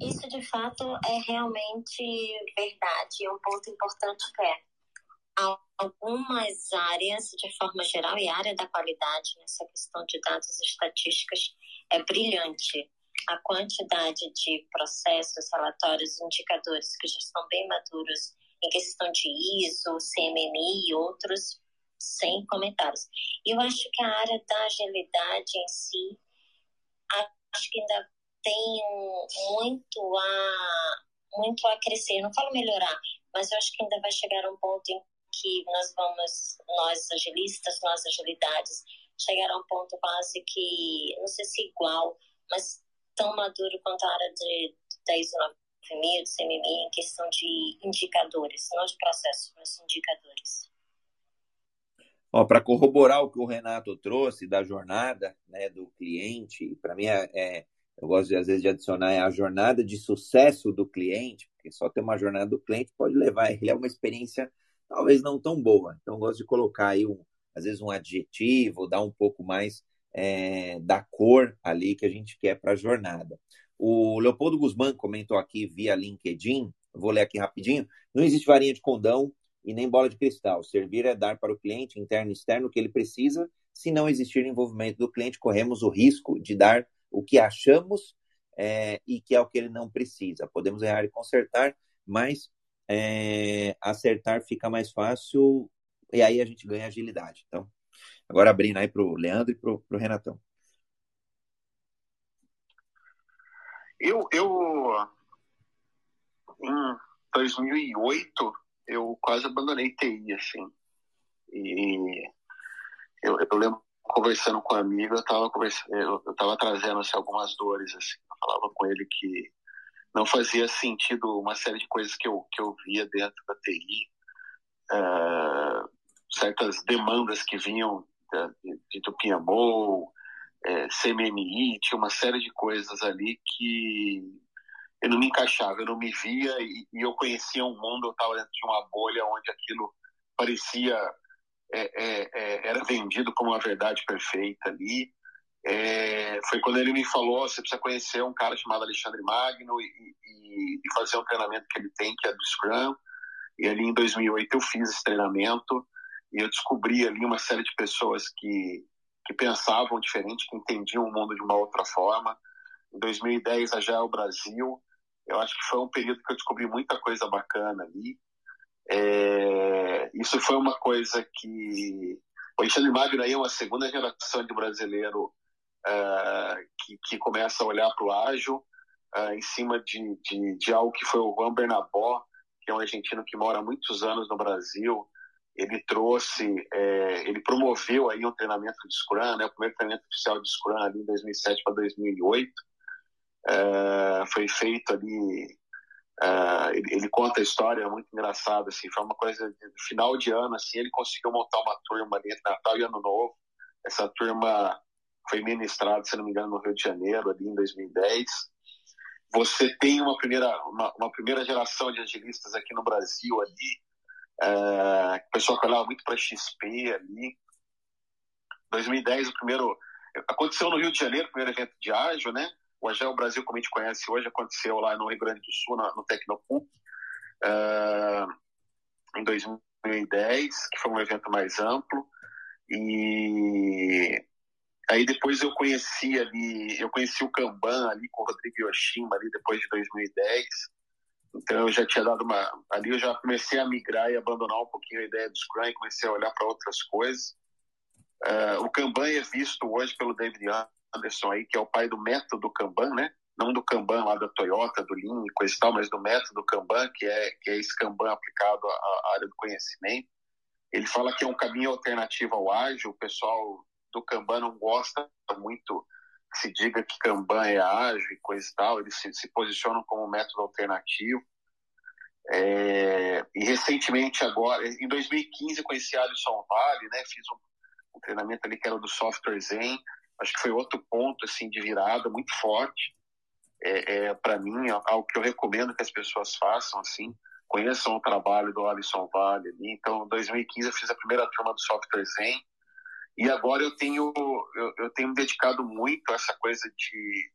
Isso de fato é realmente verdade. É um ponto importante que é algumas áreas, de forma geral, e a área da qualidade, nessa questão de dados e estatísticas, é brilhante. A quantidade de processos, relatórios, indicadores que já estão bem maduros em questão de ISO, CMMI e outros, sem comentários. E eu acho que a área da agilidade em si, acho que ainda tem muito a, muito a crescer. Não falo melhorar, mas eu acho que ainda vai chegar um ponto em que nós vamos, nós agilistas, nós agilidades, chegar a um ponto quase que, não sei se igual, mas tão maduro quanto a área de 10 9000, do CMMI, em questão de indicadores, não de processos, mas indicadores. Para corroborar o que o Renato trouxe da jornada né, do cliente, para mim é, é eu gosto de, às vezes de adicionar a jornada de sucesso do cliente, porque só ter uma jornada do cliente pode levar ele a uma experiência talvez não tão boa. Então, eu gosto de colocar aí, um, às vezes, um adjetivo, dar um pouco mais é, da cor ali que a gente quer para a jornada. O Leopoldo Guzmán comentou aqui via LinkedIn, vou ler aqui rapidinho. Não existe varinha de condão e nem bola de cristal. Servir é dar para o cliente, interno e externo, o que ele precisa. Se não existir envolvimento do cliente, corremos o risco de dar o que achamos é, e que é o que ele não precisa. Podemos errar e consertar, mas é, acertar fica mais fácil e aí a gente ganha agilidade. Então, agora abrindo aí para o Leandro e para o Renatão. Eu, eu, em 2008, eu quase abandonei TI, assim. E eu, eu lembro conversando com um amigo, eu estava eu, tava trazendo assim, algumas dores, assim. Eu falava com ele que não fazia sentido uma série de coisas que eu, que eu via dentro da TI, uh, certas demandas que vinham de, de do PMO, é, CMMI, tinha uma série de coisas ali que eu não me encaixava, eu não me via e, e eu conhecia um mundo, eu estava dentro de uma bolha onde aquilo parecia é, é, é, era vendido como uma verdade perfeita ali. É, foi quando ele me falou: você precisa conhecer um cara chamado Alexandre Magno e, e, e, fazer um treinamento que ele tem, que é do Scrum. E ali em 2008 eu fiz esse treinamento e eu descobri ali uma série de pessoas que, que pensavam diferente, que entendiam o mundo de uma outra forma. Em 2010, a Gel Brasil, eu acho que foi um período que eu descobri muita coisa bacana ali. É, isso foi uma coisa que. O Alexandre Magno aí é uma segunda geração de brasileiro uh, que, que começa a olhar para o ágil uh, em cima de, de, de, algo que foi o Juan Bernabó, que é um argentino que mora há muitos anos no Brasil. Ele trouxe, é, ele promoveu aí um treinamento de Scrum, né, o primeiro treinamento oficial de Scrum ali em 2007 para 2008. Uh, foi feito ali Uh, ele, ele, conta a história muito engraçada, assim, foi uma coisa de final de ano, assim, ele conseguiu montar uma turma ali entre Natal e Ano Novo. Essa turma foi ministrada, se não me engano, no Rio de Janeiro, ali em 2010. Você tem uma primeira, uma, uma primeira geração de agilistas aqui no Brasil, ali, uh, pessoal que olhava muito para XP ali. 2010, o primeiro. Aconteceu no Rio de Janeiro, o primeiro evento de ágil, né? O Agel Brasil, como a gente conhece hoje, aconteceu lá no Rio Grande do Sul, no, no uh, em 2010, que foi um evento mais amplo. E aí depois eu conheci ali, eu conheci o Kanban ali com o Rodrigo Yoshima ali depois de 2010. Então eu já tinha dado uma. Ali eu já comecei a migrar e abandonar um pouquinho a ideia do Scrum e comecei a olhar para outras coisas. Uh, o Kanban é visto hoje pelo David Anderson aí, que é o pai do método Kanban, né? Não do Kanban lá da Toyota, do Lean e coisa e tal, mas do método Kanban, que é, que é esse Kanban aplicado à, área do conhecimento. Ele fala que é um caminho alternativo ao ágil. O pessoal do Kanban não gosta muito que se diga que Kanban é ágil e coisa e tal. Eles se, se posicionam como método alternativo. É, e recentemente agora, em 2015 eu conheci Alisson Vale, né? Fiz um, um treinamento ali que era do Software Zen acho que foi outro ponto assim de virada muito forte. É, é para mim é algo que eu recomendo que as pessoas façam assim conheçam o trabalho do Alisson Vale ali. então em 2015 eu fiz a primeira turma do software Zen. E agora eu tenho eu, eu tenho me dedicado muito a essa coisa de,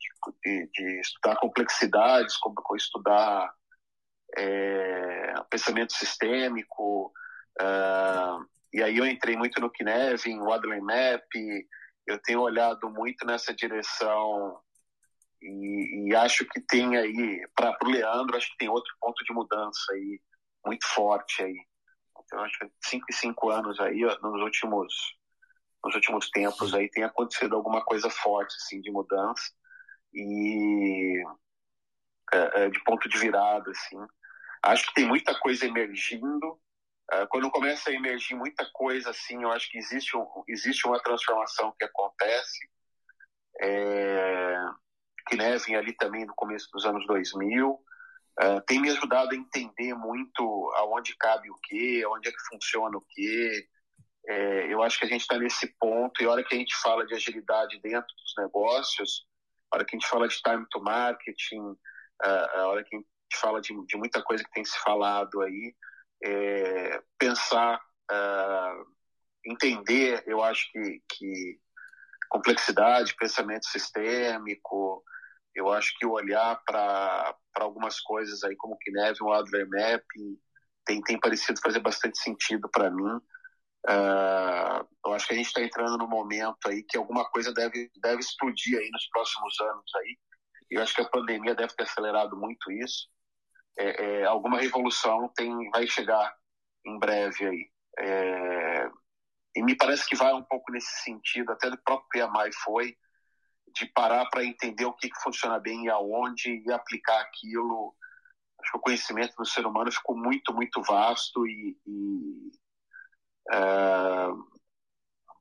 de, de estudar complexidades como estudar é, pensamento sistêmico. Uh, e aí eu entrei muito no Kinevin, o Adler Map eu tenho olhado muito nessa direção e, e acho que tem aí, para o Leandro, acho que tem outro ponto de mudança aí, muito forte aí. Então, acho que cinco e cinco anos aí, nos últimos, nos últimos tempos aí, tem acontecido alguma coisa forte, assim, de mudança e é, é, de ponto de virada, assim. Acho que tem muita coisa emergindo, quando começa a emergir muita coisa assim, eu acho que existe, um, existe uma transformação que acontece, é, que né, vem ali também no começo dos anos 2000, uh, ah, tem me ajudado a entender muito aonde cabe o que, aonde é que funciona o que. É, eu acho que a gente está nesse ponto, e a hora que a gente fala de agilidade dentro dos negócios, a hora que a gente fala de time to marketing, uh, a hora que a gente fala de, de muita coisa que tem se falado aí, é, pensar, uh, entender, eu acho que, que complexidade, pensamento sistêmico, eu acho que olhar para algumas coisas aí como o Adler Map, tem, tem parecido fazer bastante sentido para mim. Uh, eu acho que a gente está entrando num momento aí que alguma coisa deve, deve explodir aí nos próximos anos aí. Eu acho que a pandemia deve ter acelerado muito isso é, é, alguma revolução tem, vai chegar em breve aí. É, e me parece que vai um pouco nesse sentido, até do próprio PMI foi, de parar para entender o que, que funciona bem e aonde e aplicar aquilo. Acho que o conhecimento do ser humano ficou muito, muito vasto e, e uh,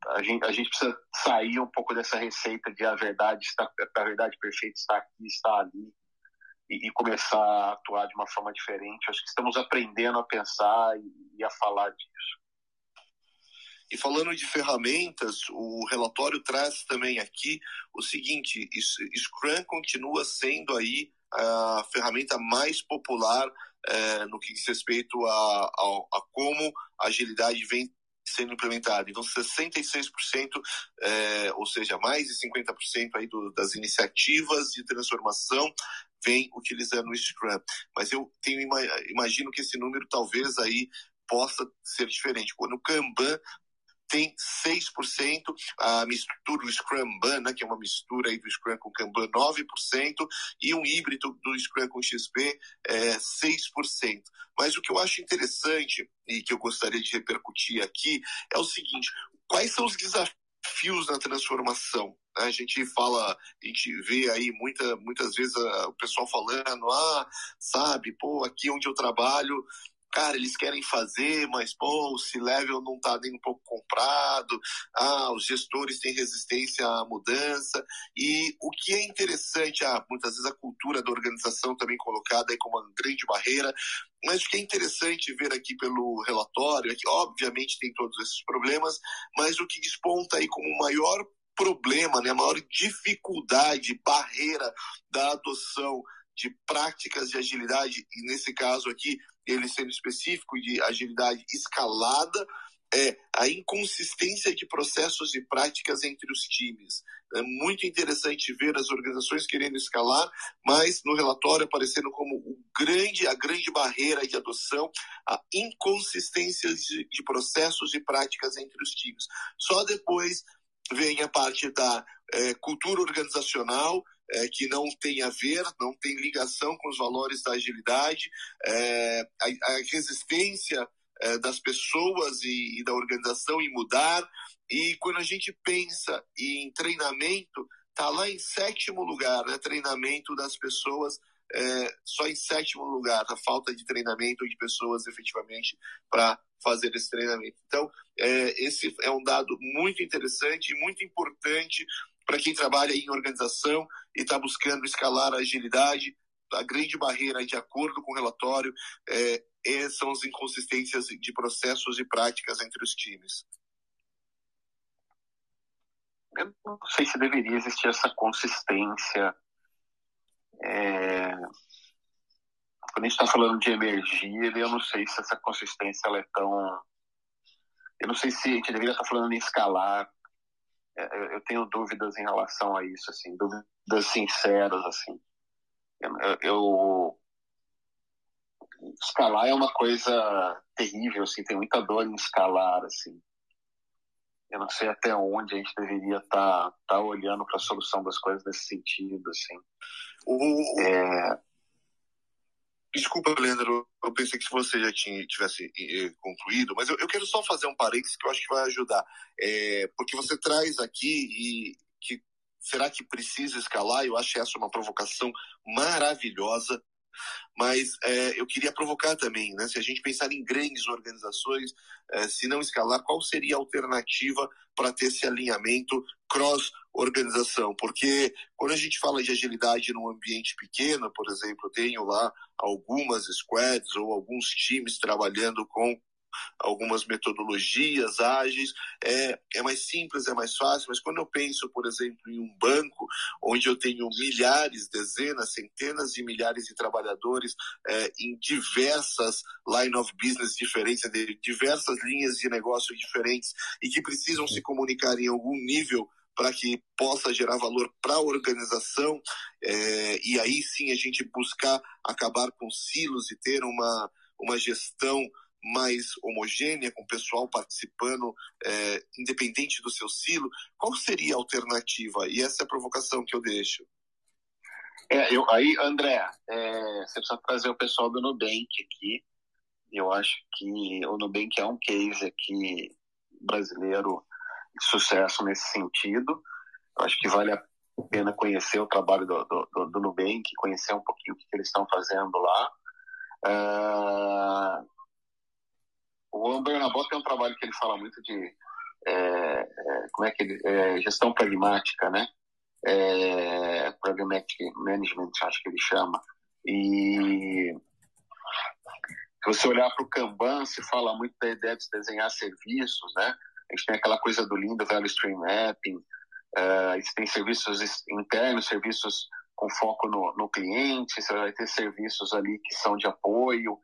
a, gente, a gente precisa sair um pouco dessa receita de a verdade está, a verdade perfeita está aqui, está ali e, e, começar a atuar de uma forma diferente. Acho que estamos aprendendo a pensar e, e a falar disso. E falando de ferramentas, o relatório traz também aqui o seguinte: Scrum continua sendo aí a ferramenta mais popular é, no que diz respeito a, a, a como a agilidade vem sendo implementada. Então, 66%, é, ou seja, mais de 50% aí do, das iniciativas de transformação vem utilizando o Scrum. Mas eu tenho, imagino que esse número talvez aí possa ser diferente. Quando o Kanban tem 6%, a mistura do Scrum-Ban, né, que é uma mistura aí do Scrum com Kanban, 9%, e um híbrido do Scrum com XP, é 6%. Mas o que eu acho interessante e que eu gostaria de repercutir aqui é o seguinte, quais são os desafios na transformação? A gente fala, a gente vê aí muita, muitas vezes o pessoal falando, ah, sabe, pô, aqui onde eu trabalho cara, eles querem fazer, mas pô, o C-Level não está nem um pouco comprado, ah, os gestores têm resistência à mudança, e o que é interessante, ah, muitas vezes a cultura da organização também colocada aí como uma grande barreira, mas o que é interessante ver aqui pelo relatório é que, obviamente, tem todos esses problemas, mas o que desponta aí como o maior problema, né, a maior dificuldade, barreira da adoção de práticas de agilidade, e nesse caso aqui, ele sendo específico de agilidade escalada, é a inconsistência de processos e práticas entre os times. É muito interessante ver as organizações querendo escalar, mas no relatório aparecendo como o grande, a grande barreira de adoção, a inconsistência de, de processos e práticas entre os times. Só depois vem a parte da é, cultura organizacional, é, que não tem a ver, não tem ligação com os valores da agilidade, é, a, a, resistência das pessoas e, e, da organização em mudar. E quando a gente pensa em treinamento, está lá em sétimo lugar, né? treinamento das pessoas é, só em sétimo lugar, a falta de treinamento de pessoas efetivamente para fazer esse treinamento. Então, é, esse é um dado muito interessante e muito importante para quem trabalha em organização e está buscando escalar a agilidade. A grande barreira, de acordo com o relatório, é, são as inconsistências de processos e práticas entre os times. Eu não sei se deveria existir essa consistência. É... Quando a gente está falando de energia, eu não sei se essa consistência é tão. Eu não sei se a gente deveria estar falando em escalar é, eu tenho dúvidas em relação a isso, assim, dúvidas sinceras, assim. Eu, escalar é uma coisa terrível, assim, tem muita dor em escalar, assim. Eu não sei até onde a gente deveria estar tá, tá olhando para a solução das coisas nesse sentido, assim. O, é... Desculpa, Leandro, eu pensei que você já tinha, tivesse concluído, mas eu, eu, quero só fazer um parênteses que eu acho que vai ajudar. É, porque você traz aqui e que será que precisa escalar? Eu acho essa uma provocação maravilhosa mas é, eu queria provocar também, né? Se a gente pensar em grandes organizações, é, se não escalar, qual seria a alternativa para ter esse alinhamento cross-organização? Porque quando a gente fala de agilidade num ambiente pequeno, por exemplo, eu tenho lá algumas squads ou alguns times trabalhando com algumas metodologias ágeis, é, é mais simples, é mais fácil, mas quando eu penso, por exemplo, em um banco onde eu tenho milhares, dezenas, centenas de milhares de trabalhadores é, em diversas line of business diferentes, diversas linhas de negócio diferentes e que precisam se comunicar em algum nível para que possa gerar valor para a organização é, e aí sim a gente buscar acabar com silos e ter uma, uma gestão mais homogênea, com o pessoal participando, é, independente do seu silo, qual seria a alternativa? E essa é a provocação que eu deixo. É, eu, aí, André, é, você precisa trazer o pessoal do Nubank aqui. Eu acho que o Nubank é um case aqui brasileiro de sucesso nesse sentido. Eu acho que vale a pena conhecer o trabalho do, do, do Nubank, conhecer um pouquinho o que, eles estão fazendo lá. Uh, o Amber Nabot tem um trabalho que ele fala muito de é, é, como é que ele, é, gestão pragmática, né? É, pragmatic management, acho que ele chama. E se você olhar para o Kanban, se fala muito da ideia de desenhar serviços, né? A gente tem aquela coisa do lindo Value Stream Mapping, uh, tem serviços internos, serviços com foco no, no cliente, você vai ter serviços ali que são de apoio.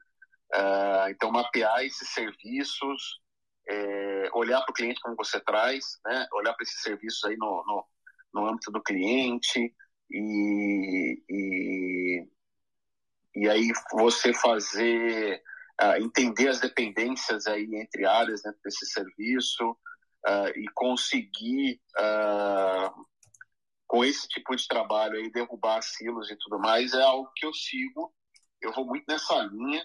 Uh, então, mapear esses serviços, é, olhar para o cliente como você traz, né? olhar para esses serviços aí no, no, no âmbito do cliente e, e, e aí você fazer, uh, entender as dependências aí entre áreas dentro desse serviço uh, e conseguir com esse tipo de trabalho aí, derrubar silos e tudo mais, é algo que eu sigo. Eu vou muito nessa linha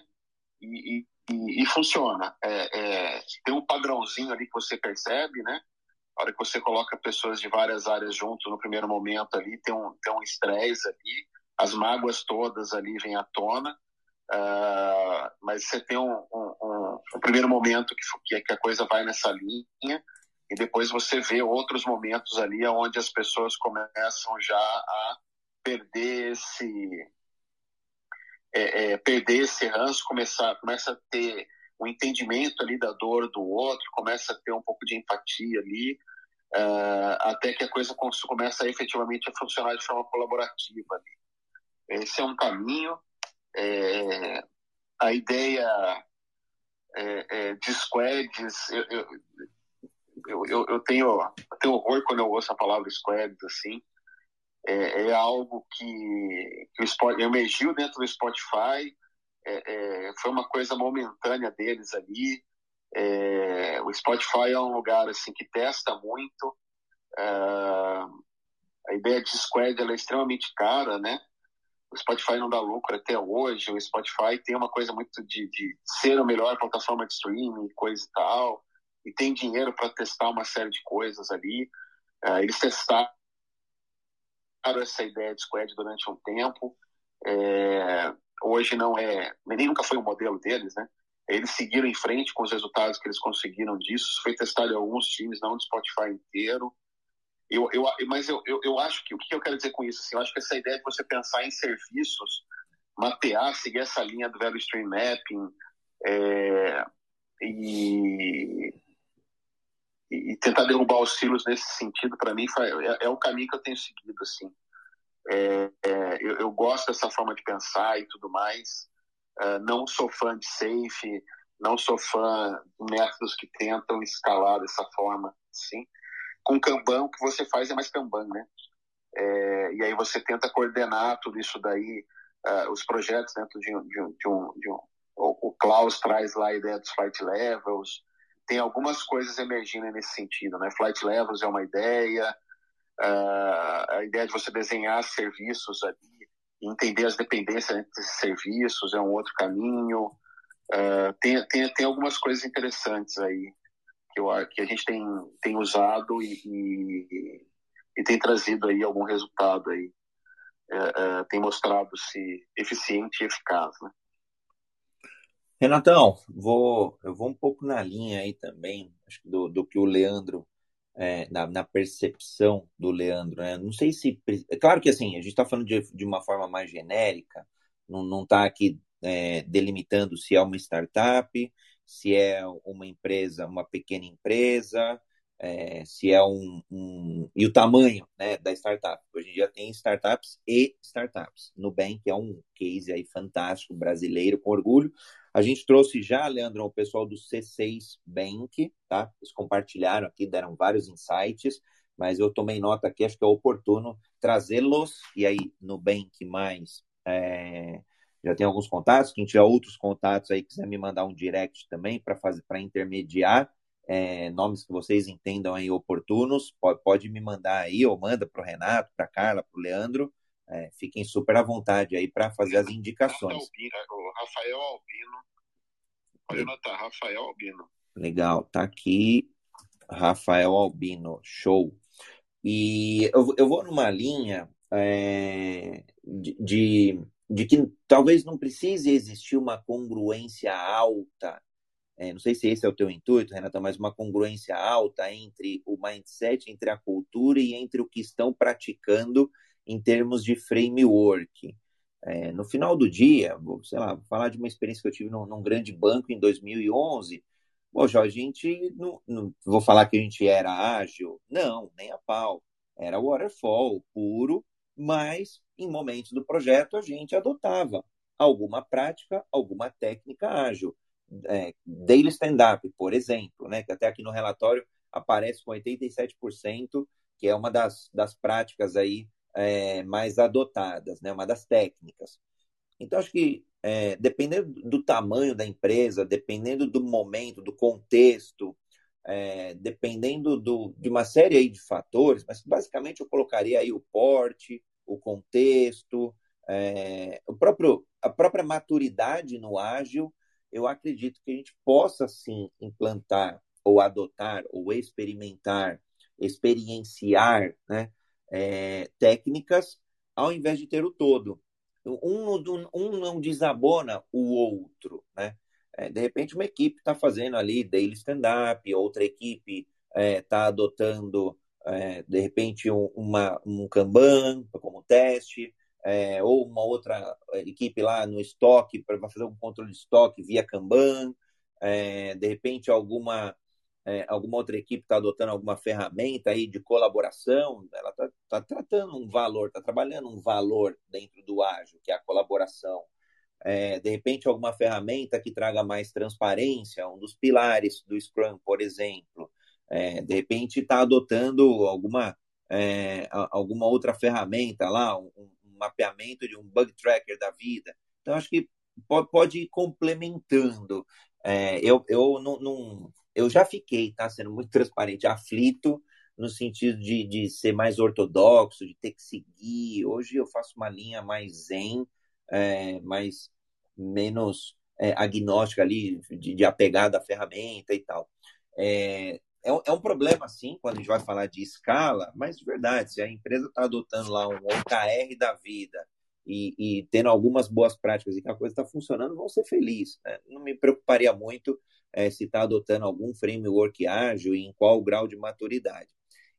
e, e, e funciona. É, é, tem um padrãozinho ali que você percebe, né? A hora que você coloca pessoas de várias áreas junto no primeiro momento ali, tem um, tem um estresse ali, as mágoas todas ali vêm à tona, uh, mas você tem um, um, um, um primeiro momento que, que a coisa vai nessa linha, e depois você vê outros momentos ali onde as pessoas começam já a perder esse é, é, perder esse ranço, começar, começa a ter um entendimento ali da dor do outro, começa a ter um pouco de empatia ali, uh, até que a coisa começa a efetivamente a funcionar de forma colaborativa ali. Esse é um caminho. É, a ideia é, é de squads, eu, eu, eu, eu, tenho, eu tenho horror quando eu ouço a palavra squads, assim. É, é algo que, que o Spot, emergiu dentro do Spotify, é, é, foi uma coisa momentânea deles ali. É, o Spotify é um lugar assim que testa muito. É, a ideia de squad é extremamente cara, né? O Spotify não dá lucro até hoje. O Spotify tem uma coisa muito de, de ser a melhor plataforma de streaming, coisa e tal e tem dinheiro para testar uma série de coisas ali. Uh, eles testaram essa ideia de squad durante um tempo. É, hoje não é, nem nunca foi o um modelo deles, né? Eles seguiram em frente com os resultados que eles conseguiram disso. Foi testado em alguns times, não do Spotify inteiro. Eu, eu, mas eu, eu, eu acho que o que eu quero dizer com isso? Assim, eu acho que essa ideia de você pensar em serviços, mapear, seguir essa linha do value stream mapping, é, e e, tentar derrubar os silos nesse sentido, para mim, é, é, o caminho que eu tenho seguido, assim. É, é, eu, eu, gosto dessa forma de pensar e tudo mais. Uh, não sou fã de safe, não sou fã de métodos que tentam escalar dessa forma, assim. Com Kanban, o que você faz é mais Kanban, né? É, e aí você tenta coordenar tudo isso daí, uh, os projetos dentro de, de, de um, de um o, o Klaus traz lá a ideia dos flight levels, tem algumas coisas emergindo nesse sentido, né? Flight levels é uma ideia, uh, a ideia de você desenhar serviços ali, entender as dependências entre esses serviços é um outro caminho. Uh, tem, tem, tem algumas coisas interessantes aí que, eu, que a gente tem, tem usado e, e, e tem trazido aí algum resultado aí. Uh, tem mostrado-se eficiente e eficaz, né? Renatão, vou, eu vou um pouco na linha aí também, acho que do, do que o Leandro, é, na, na, percepção do Leandro, né? Não sei se. É claro que assim, a gente está falando de, de uma forma mais genérica, não está aqui é, delimitando se é uma startup, se é uma empresa, uma pequena empresa, é, se é um, um, e o tamanho né, da startup. Hoje em dia tem startups e startups. Nubank é um case aí fantástico, brasileiro, com orgulho. A gente trouxe já, Leandro, o pessoal do C6 Bank, tá? Eles compartilharam aqui, deram vários insights, mas eu tomei nota aqui, acho que é oportuno trazê-los, e aí Nubank mais... É, já tem alguns contatos, quem tiver outros contatos aí, quiser me mandar um direct também para fazer para intermediar, é, nomes que vocês entendam aí oportunos, pode, pode me mandar aí, ou manda para o Renato, para Carla, para o Leandro. É, fiquem super à vontade aí para fazer as indicações. Rafael Albino. Anotar, Rafael Albino. Legal, tá aqui Rafael Albino, show. E eu, eu vou numa linha é, de, de, de que talvez não precise existir uma congruência alta é, não sei se esse é o teu intuito, Renata, mas uma congruência alta entre o mindset, entre a cultura e entre o que estão praticando em termos de framework. É, no final do dia, vou, sei lá, vou falar de uma experiência que eu tive num, num grande banco em 2011. Poxa, a gente não, não, vou falar que a gente era ágil, não, nem a pau. Era waterfall puro, mas em momentos do projeto a gente adotava alguma prática, alguma técnica ágil. É, daily stand-up, por exemplo, né, que até aqui no relatório aparece com 87%, que é uma das, das práticas aí é, mais adotadas, né, uma das técnicas. Então, acho que é, dependendo do tamanho da empresa, dependendo do momento, do contexto, é, dependendo do, de uma série aí de fatores, mas basicamente eu colocaria aí o porte, o contexto, é, o próprio, a própria maturidade no ágil, eu acredito que a gente possa sim implantar ou adotar ou experimentar, experienciar né, é, técnicas ao invés de ter o todo. Um, um não desabona o outro, né? É, de repente, uma equipe está fazendo ali daily stand-up, outra equipe está é, adotando, é, de repente, um, uma, um Kanban como teste, é, ou uma outra equipe lá no estoque para fazer um controle de estoque via Kanban, é, de repente, alguma, é, alguma outra equipe está adotando alguma ferramenta aí de colaboração, ela está tá tratando um valor, está trabalhando um valor dentro do ágil, que é a colaboração é, de repente, alguma ferramenta que traga mais transparência, um dos pilares do Scrum, por exemplo. É, de repente, está adotando alguma, é, alguma outra ferramenta lá, um, um, mapeamento de um bug tracker da vida. Então, acho que pode, pode ir complementando. É, eu, eu, não, eu já fiquei, tá, sendo muito transparente, aflito no sentido de, de ser mais ortodoxo, de ter que seguir. Hoje eu faço uma linha mais zen, é, mais menos é, agnóstica ali, de, de apegada à ferramenta e tal. É, é, é, um problema, sim, quando a gente vai falar de escala, mas de verdade, se a empresa está adotando lá um OKR da vida e, e, tendo algumas boas práticas e que a coisa está funcionando, vão ser felizes. Né? Não me preocuparia muito é, se está adotando algum framework ágil e em qual grau de maturidade.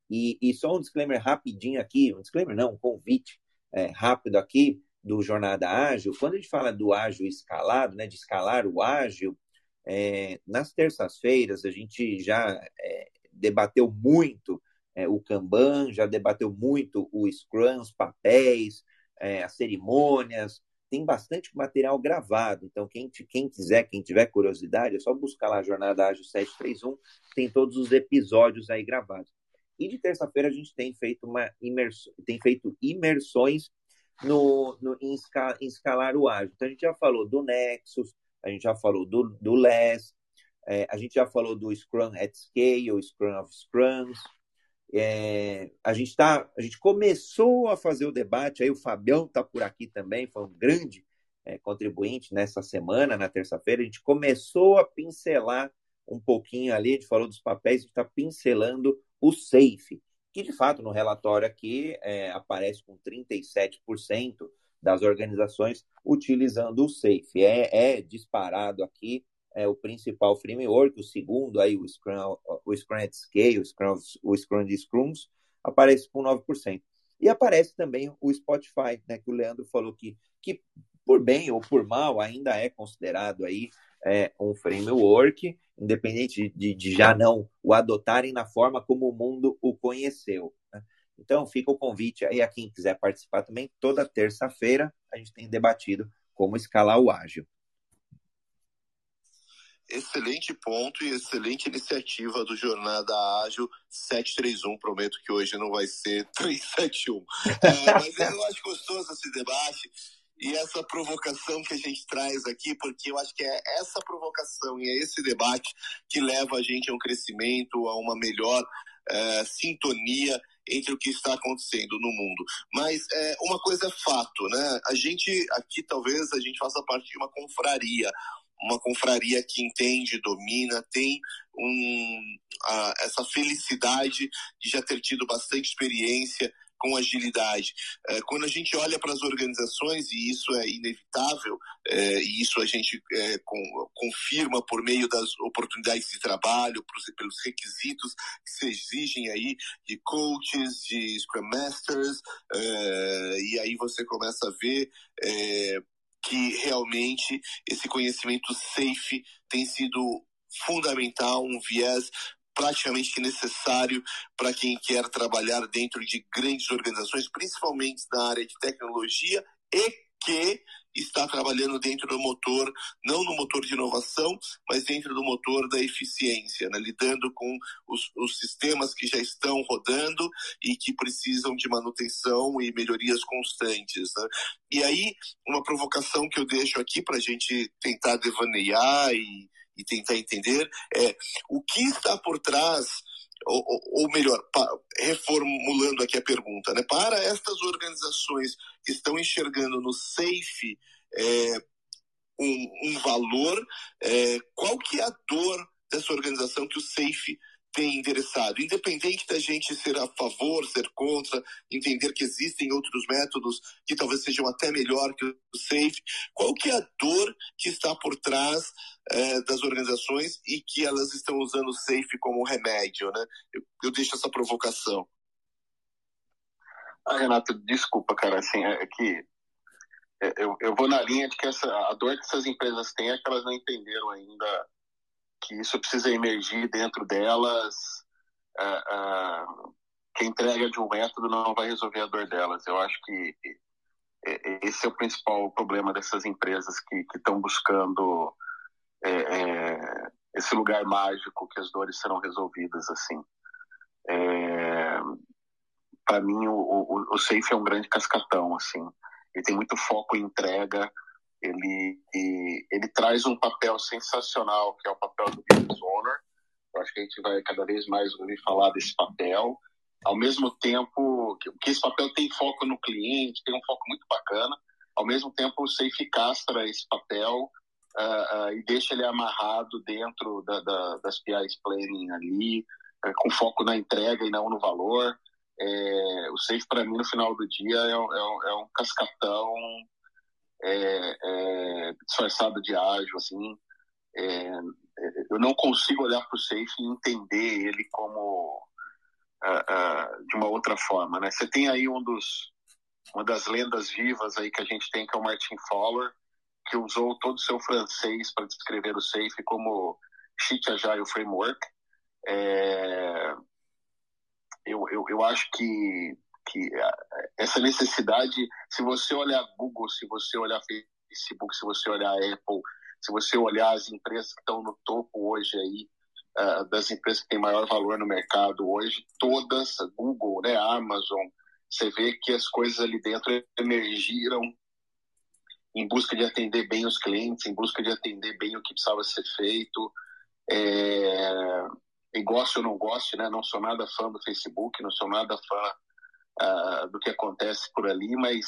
E, e, só um disclaimer rapidinho aqui, um disclaimer não, um convite é, rápido aqui, do Jornada Ágil, quando a gente fala do ágil escalado, né, de escalar o ágil, é, nas terças-feiras a gente já é, debateu muito é, o Kanban, já debateu muito o Scrum, os papéis, é, as cerimônias, tem bastante material gravado, então quem, quem quiser, quem tiver curiosidade, é só buscar lá a Jornada Ágil 731, tem todos os episódios aí gravados. E de terça-feira a gente tem feito uma tem feito imersões no, no, em, em escalar o ágil. Então, a gente já falou do Nexus, a gente já falou do, do LES, é, a gente já falou do Scrum at Scale, Scrum of Scrums. É, a, gente tá, a gente começou a fazer o debate, aí o Fabião está por aqui também, foi um grande é, contribuinte nessa semana, na terça-feira. A gente começou a pincelar um pouquinho ali, a gente falou dos papéis, a gente está pincelando o SAFE que de fato no relatório aqui é, aparece com 37% das organizações utilizando o SAFE. É, é, disparado aqui é, o principal framework, o segundo aí o Scrum, o Scrum at Scale, o Scrum, o Scrum de Scrums, aparece com 9%. E aparece também o Spotify, né, que o Leandro falou que, que por bem ou por mal ainda é considerado aí é, um framework, independente de, de, já não o adotarem na forma como o mundo o conheceu. Né? Então, fica o convite aí a quem quiser participar também. Toda terça-feira a gente tem debatido como escalar o ágil. Excelente ponto e excelente iniciativa do Jornada Ágil 731. Prometo que hoje não vai ser 371. É, mas eu acho gostoso esse debate e essa provocação que a gente traz aqui, porque eu acho que é essa provocação e é esse debate que leva a gente a um crescimento, a uma melhor é, sintonia entre o que está acontecendo no mundo. Mas é, uma coisa é fato, né? A gente aqui talvez a gente faça parte de uma confraria, uma confraria que entende, domina, tem um, a, essa felicidade de já ter tido bastante experiência com agilidade. É, quando a gente olha para as organizações, e isso é inevitável, é, e isso a gente é, com, confirma por meio das oportunidades de trabalho, pelos requisitos que se exigem aí de coaches, de Scrum Masters, é, e aí você começa a ver é, que realmente esse conhecimento safe tem sido fundamental, um viés praticamente necessário para quem quer trabalhar dentro de grandes organizações, principalmente na área de tecnologia e que está trabalhando dentro do motor, não no motor de inovação, mas dentro do motor da eficiência, né? lidando com os, os, sistemas que já estão rodando e que precisam de manutenção e melhorias constantes. Né? E aí, uma provocação que eu deixo aqui para a gente tentar devanear e, e tentar entender é o que está por trás ou, ou, melhor, reformulando aqui a pergunta, né? para estas organizações que estão enxergando no SAFE é, um, um, valor, é, qual que é a dor dessa organização que o SAFE tem endereçado, independente da gente ser a favor, ser contra, entender que existem outros métodos que talvez sejam até melhor que o SAFE, qual que é a dor que está por trás é, das organizações e que elas estão usando o SAFE como remédio, né? Eu, eu deixo essa provocação. Ah, Renato, desculpa, cara, assim, é que é, eu, eu vou na linha de que essa, a dor que essas empresas têm é que elas não entenderam ainda que isso precisa emergir dentro delas, uh, uh, que a entrega de um método não vai resolver a dor delas. Eu acho que esse é o principal problema dessas empresas que estão buscando é, é, esse lugar mágico que as dores serão resolvidas assim. É, Para mim, o, o, o Safe é um grande cascatão, assim. Ele tem muito foco em entrega, ele, ele traz um papel sensacional, que é o papel do business owner. Eu acho que a gente vai cada vez mais ouvir falar desse papel. Ao mesmo tempo que, esse papel tem foco no cliente, tem um foco muito bacana. Ao mesmo tempo, o Safe castra esse papel uh, uh, e deixa ele amarrado dentro da, da, das PIs Planning ali, uh, com foco na entrega e não no valor. É, o Safe, para mim, no final do dia, é, é, é um cascatão é, é, disfarçado de ágil, assim. Eu não consigo olhar para o Safe e entender ele como uh, uh, de uma outra forma, né? Você tem aí um dos uma das lendas vivas aí que a gente tem que é o Martin Fowler, que usou todo o seu francês para descrever o Safe como Shit Agile Framework. É, eu, eu, eu acho que que essa necessidade, se você olhar Google, se você olhar Facebook, se você olhar Apple, se você olhar as empresas que estão no hoje aí, uh, das empresas que têm maior valor no mercado hoje, todas, Google, né, Amazon, você vê que as coisas ali dentro emergiram em busca de atender bem os clientes, em busca de atender bem o que precisava ser feito. É, e goste ou não goste, né? Não sou nada fã do Facebook, não sou nada fã uh, do que acontece por ali, mas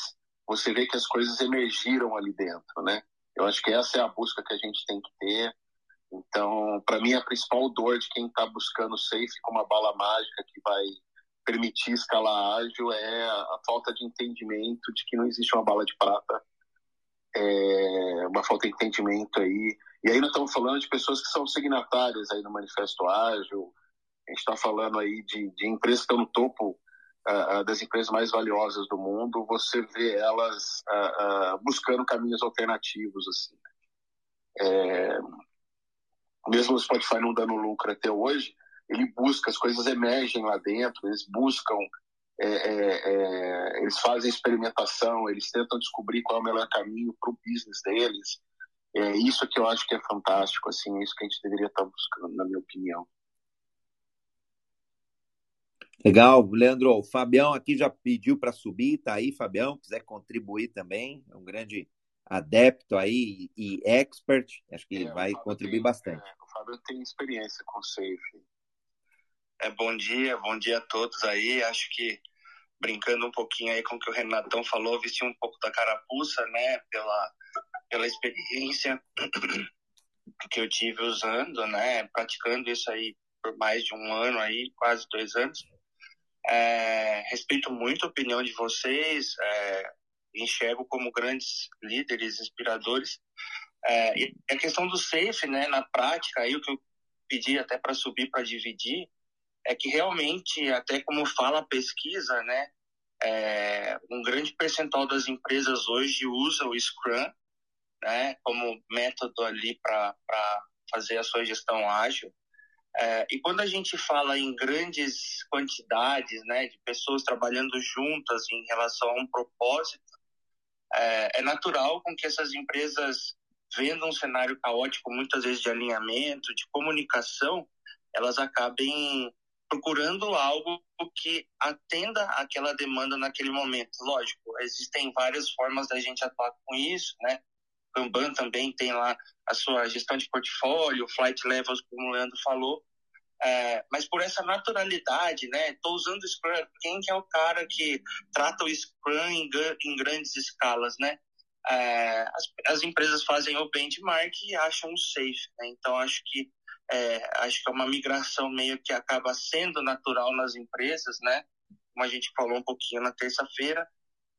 você vê que as coisas emergiram ali dentro, né? Eu acho que essa é a busca que a gente tem que ter. Para mim, a principal dor de quem está buscando safe com uma bala mágica que vai permitir escalar ágil é a falta de entendimento de que não existe uma bala de prata, é uma falta de entendimento aí. E aí nós estamos falando de pessoas que são signatárias aí no Manifesto Ágil, a gente está falando aí de, de empresas que estão no topo uh, das empresas mais valiosas do mundo, você vê elas uh, uh, buscando caminhos alternativos, assim. É, mesmo o Spotify não dando lucro até hoje, ele busca, as coisas emergem lá dentro, eles buscam, é, é, é eles fazem experimentação, eles tentam descobrir qual é o melhor caminho para o business deles. É isso que eu acho que é fantástico, assim, é isso que a gente deveria estar buscando, na minha opinião. Legal, Leandro. O Fabião aqui já pediu para subir, tá aí, Fabião, quiser contribuir também, é um grande adepto aí e expert, acho que é, vai contribuir tem, bastante. É, o Fábio tem experiência com Safe. É, bom dia, bom dia a todos aí. Acho que brincando um pouquinho aí com o que o Renatão falou, vesti um pouco da carapuça, né, pela, pela experiência que eu tive usando, né, praticando isso aí por mais de um ano aí, quase dois anos. É, respeito muito a opinião de vocês, é, enxergo como grandes líderes, inspiradores. É, e a questão do safe, né, na prática, aí o que eu pedi até para subir para dividir, é que realmente, até como fala a pesquisa, né, é, um grande percentual das empresas hoje usa o Scrum, né, como método ali para fazer a sua gestão ágil. É, e quando a gente fala em grandes quantidades, né, de pessoas trabalhando juntas em relação a um propósito, é, é natural com que essas empresas vendo um cenário caótico, muitas vezes de alinhamento, de comunicação, elas acabem procurando algo que atenda aquela demanda naquele momento. Lógico, existem várias formas da gente atuar com isso, né? Kanban também tem lá a sua gestão de portfólio, flight levels, como o Leandro falou, é, mas por essa naturalidade, né? Estou usando o Scrum. Quem que é o cara que trata o Scrum em, em grandes escalas, né? É, as, as, empresas fazem o benchmark e acham o safe, né? Então acho que é, acho que é uma migração meio que acaba sendo natural nas empresas, né? Como a gente falou um pouquinho na terça-feira.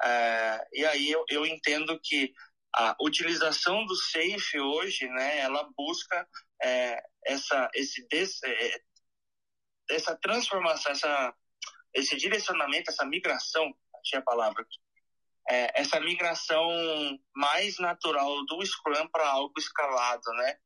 É, e aí eu, eu entendo que a utilização do safe hoje, né? Ela busca é, essa esse des, é, essa transformação, essa esse direcionamento, essa migração, achei a palavra é, essa migração mais natural do Scrum para algo escalado, né?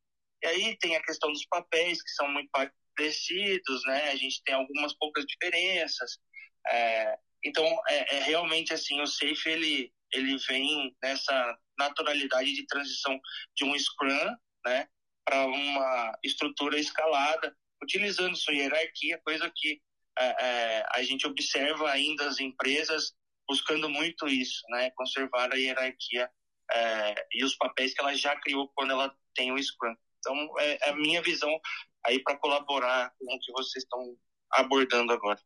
E aí tem a questão dos papéis, que são muito parecidos, né? A gente tem algumas poucas diferenças. É, então, é, é, realmente assim, o Safe, ele, ele vem nessa naturalidade de transição de um Scrum, né? Para uma estrutura escalada, utilizando sua hierarquia, coisa que é, é, a gente observa ainda as empresas buscando muito isso, né? Conservar a hierarquia é, e os papéis que ela já criou quando ela tem o Scrum. Então, é, é a minha visão aí para colaborar com o que vocês estão abordando agora.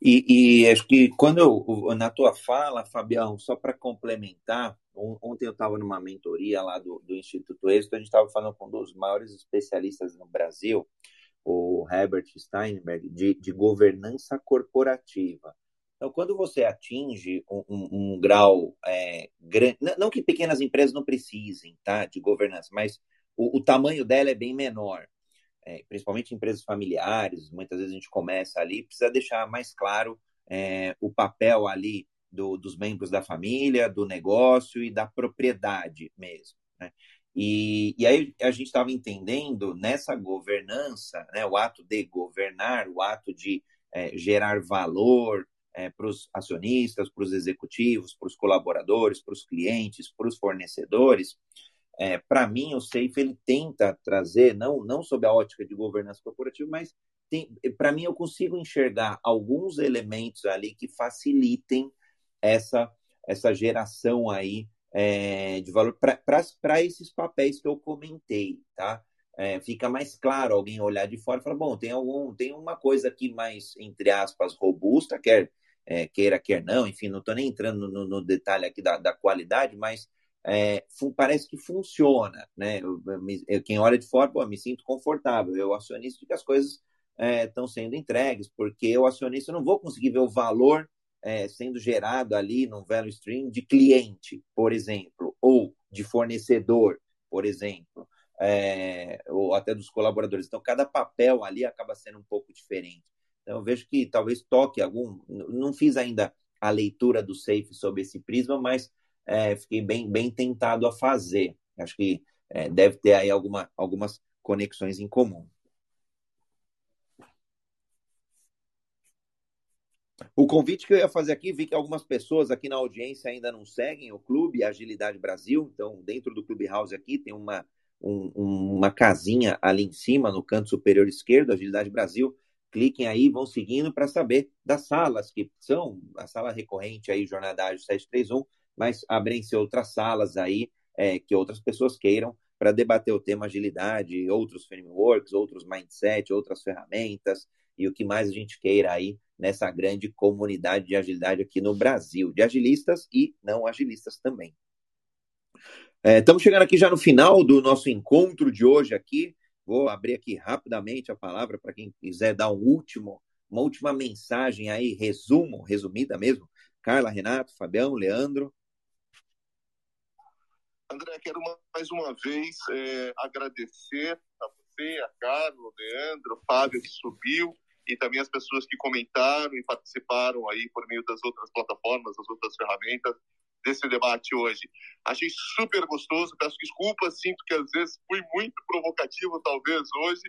E, e, acho que quando eu, na tua fala, Fabião, só para complementar, ontem eu estava numa mentoria lá do, do Instituto Êxito, a gente estava falando com um dos maiores especialistas no Brasil, o Herbert Steinberg, de, de governança corporativa. Então, quando você atinge um, um, um grau é, grande, não que pequenas empresas não precisem tá, de governança, mas o, o tamanho dela é bem menor, é, principalmente empresas familiares, muitas vezes a gente começa ali, precisa deixar mais claro é, o papel ali do, dos membros da família, do negócio e da propriedade mesmo. Né? E, e aí a gente estava entendendo nessa governança, né, o ato de governar, o ato de é, gerar valor, é, para os acionistas, para os executivos, para os colaboradores, para os clientes, para os fornecedores, é, para mim o Safe ele tenta trazer, não, não sob a ótica de governança corporativa, mas para mim eu consigo enxergar alguns elementos ali que facilitem essa, essa geração aí é, de valor para esses papéis que eu comentei, tá? É, fica mais claro alguém olhar de fora e falar, bom, tem algum, tem uma coisa aqui mais, entre aspas, robusta, quer é, queira, quer não, enfim, não estou nem entrando no, no, detalhe aqui da, da qualidade, mas é, parece que funciona, né? Eu, eu, quem olha de fora, pô, me sinto confortável. Eu, acionista, que as coisas estão é, sendo entregues, porque eu, acionista, não vou conseguir ver o valor é, sendo gerado ali no value stream de cliente, por exemplo, ou de fornecedor, por exemplo, é, ou até dos colaboradores. Então, cada papel ali acaba sendo um pouco diferente. Então, eu vejo que talvez toque algum. Não fiz ainda a leitura do Safe sobre esse prisma, mas é, fiquei bem, bem tentado a fazer. Acho que é, deve ter aí alguma, algumas conexões em comum. O convite que eu ia fazer aqui, vi que algumas pessoas aqui na audiência ainda não seguem o clube Agilidade Brasil. Então, dentro do Clubhouse aqui tem uma, um, uma casinha ali em cima, no canto superior esquerdo, Agilidade Brasil cliquem aí, vão seguindo para saber das salas que são a sala recorrente aí, Jornada Ágil 731, mas abrem-se outras salas aí é, que outras pessoas queiram para debater o tema agilidade, outros frameworks, outros mindset, outras ferramentas e o que mais a gente queira aí nessa grande comunidade de agilidade aqui no Brasil, de agilistas e não agilistas também. É, estamos chegando aqui já no final do nosso encontro de hoje aqui. Vou abrir aqui rapidamente a palavra para quem quiser dar um último, uma última mensagem aí, resumo, resumida mesmo. Carla, Renato, Fabião, Leandro. André, quero mais uma vez é, agradecer a você, a Carla, o Leandro, o Fábio que subiu e também as pessoas que comentaram e participaram aí por meio das outras plataformas, das outras ferramentas desse debate hoje. Achei super gostoso, peço desculpas, sinto que às vezes fui muito provocativo, talvez, hoje,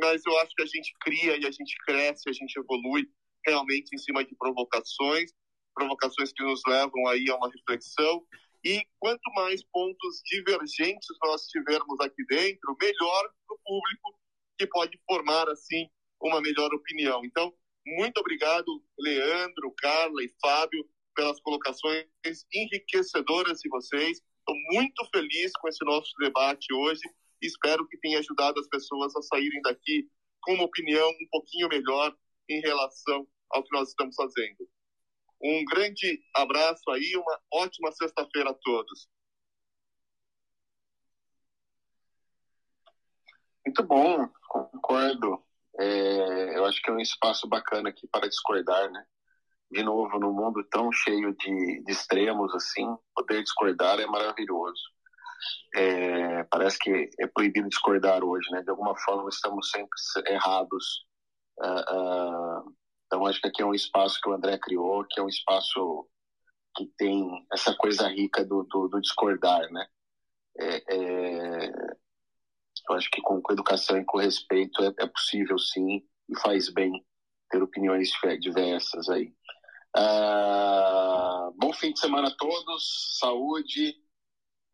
mas eu acho que a gente cria e a gente cresce, a gente evolui realmente em cima de provocações, provocações que nos levam aí a uma reflexão. E quanto mais pontos divergentes nós tivermos aqui dentro, melhor para o público, que pode formar, assim, uma melhor opinião. Então, muito obrigado, Leandro, Carla e Fábio, pelas colocações enriquecedoras de vocês. Estou muito feliz com esse nosso debate hoje espero que tenha ajudado as pessoas a saírem daqui com uma opinião um pouquinho melhor em relação ao que nós estamos fazendo. Um grande abraço aí, uma ótima sexta-feira a todos. Muito bom, concordo. É, eu acho que é um espaço bacana aqui para discordar, né? De novo, num mundo tão cheio de, de extremos assim, poder discordar é maravilhoso. É, parece que é proibido discordar hoje, né? De alguma forma estamos sempre errados. Uh, uh, então acho que aqui é um espaço que o André criou, que é um espaço que tem essa coisa rica do, do, do discordar, né? É, é, eu acho que com, educação e com respeito é, é, possível sim e faz bem ter opiniões diversas aí. Ah, bom fim de semana a todos, saúde,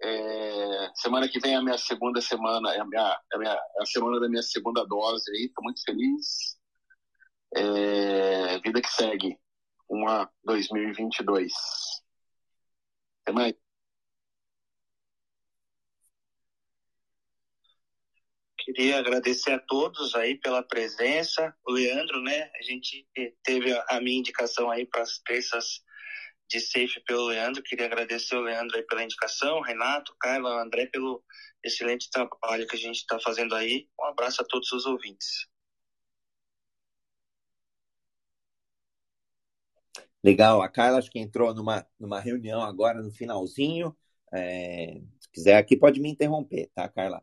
é, semana que vem é a minha segunda semana, é a, minha, é a, minha, é a semana da minha segunda dose aí, estou muito feliz. É, vida que segue, uma 2022. Até mais. Queria agradecer a todos aí pela presença. O Leandro, né? A gente teve a minha indicação aí para as terças de safe pelo Leandro. Queria agradecer o Leandro aí pela indicação, Renato, Carla, André pelo excelente trabalho que a gente está fazendo aí. Um abraço a todos os ouvintes. Legal, a Carla acho que entrou numa, numa reunião agora no finalzinho. É, se quiser aqui pode me interromper, tá, Carla?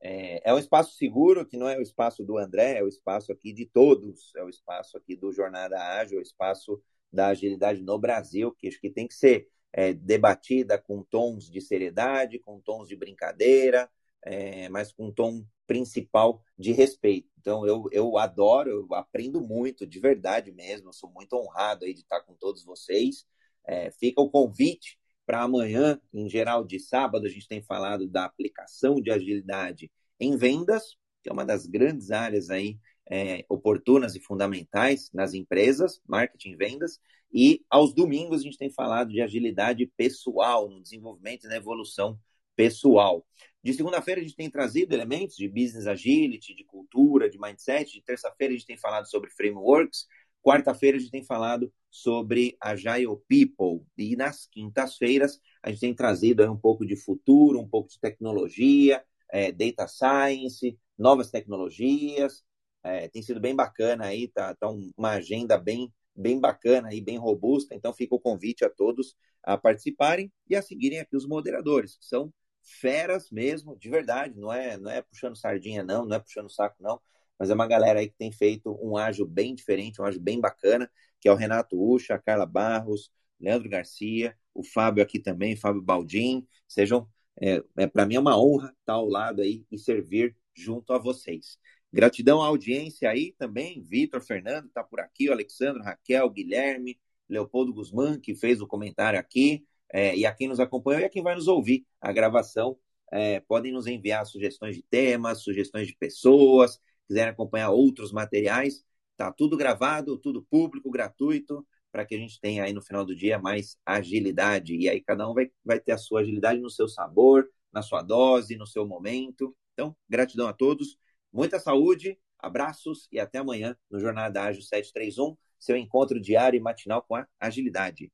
É, é um espaço seguro, que não é o espaço do André, é o espaço aqui de todos, é o espaço aqui do Jornada Ágil, é o espaço da agilidade no Brasil, que acho que tem que ser é, debatida com tons de seriedade, com tons de brincadeira, é, mas com um tom principal de respeito. Então, eu, eu adoro, eu aprendo muito, de verdade mesmo, sou muito honrado aí de estar com todos vocês. É, fica o convite para amanhã, em geral de sábado, a gente tem falado da aplicação de agilidade em vendas, que é uma das grandes áreas aí é, oportunas e fundamentais nas empresas, marketing e vendas, e aos domingos a gente tem falado de agilidade pessoal, no desenvolvimento e na evolução pessoal. De segunda-feira a gente tem trazido elementos de business agility, de cultura, de mindset. De terça-feira a gente tem falado sobre frameworks. Quarta-feira a gente tem falado sobre Agile People. E nas quintas-feiras a gente tem trazido um pouco de futuro, um pouco de tecnologia, é, data science, novas tecnologias, é, tem sido bem bacana aí, tá, tá uma agenda bem, bem bacana e bem robusta. Então fica o convite a todos a participarem e a seguirem aqui os moderadores, que são feras mesmo, de verdade, não é, não é puxando sardinha não, não é puxando saco não, mas é uma galera aí que tem feito um ágil bem diferente, um ágil bem bacana, que é o Renato Ucha, a Carla Barros, Leandro Garcia, o Fábio aqui também, Fábio Baldim, sejam, é, é para mim é uma honra estar ao lado aí e servir junto a vocês. Gratidão à audiência aí também, Vitor, Fernando está por aqui, o Alexandre, Raquel, Guilherme, Leopoldo Guzmán, que fez o comentário aqui, é, e a quem nos acompanhou e a quem vai nos ouvir a gravação. É, podem nos enviar sugestões de temas, sugestões de pessoas, quiserem acompanhar outros materiais, tá tudo gravado, tudo público, gratuito, para que a gente tenha aí no final do dia mais agilidade. E aí cada um vai, vai ter a sua agilidade no seu sabor, na sua dose, no seu momento. Então, gratidão a todos. Muita saúde, abraços e até amanhã no Jornada Ágil 731, seu encontro diário e matinal com a agilidade.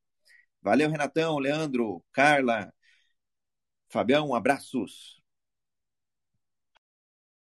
Valeu, Renatão, Leandro, Carla, Fabião, abraços.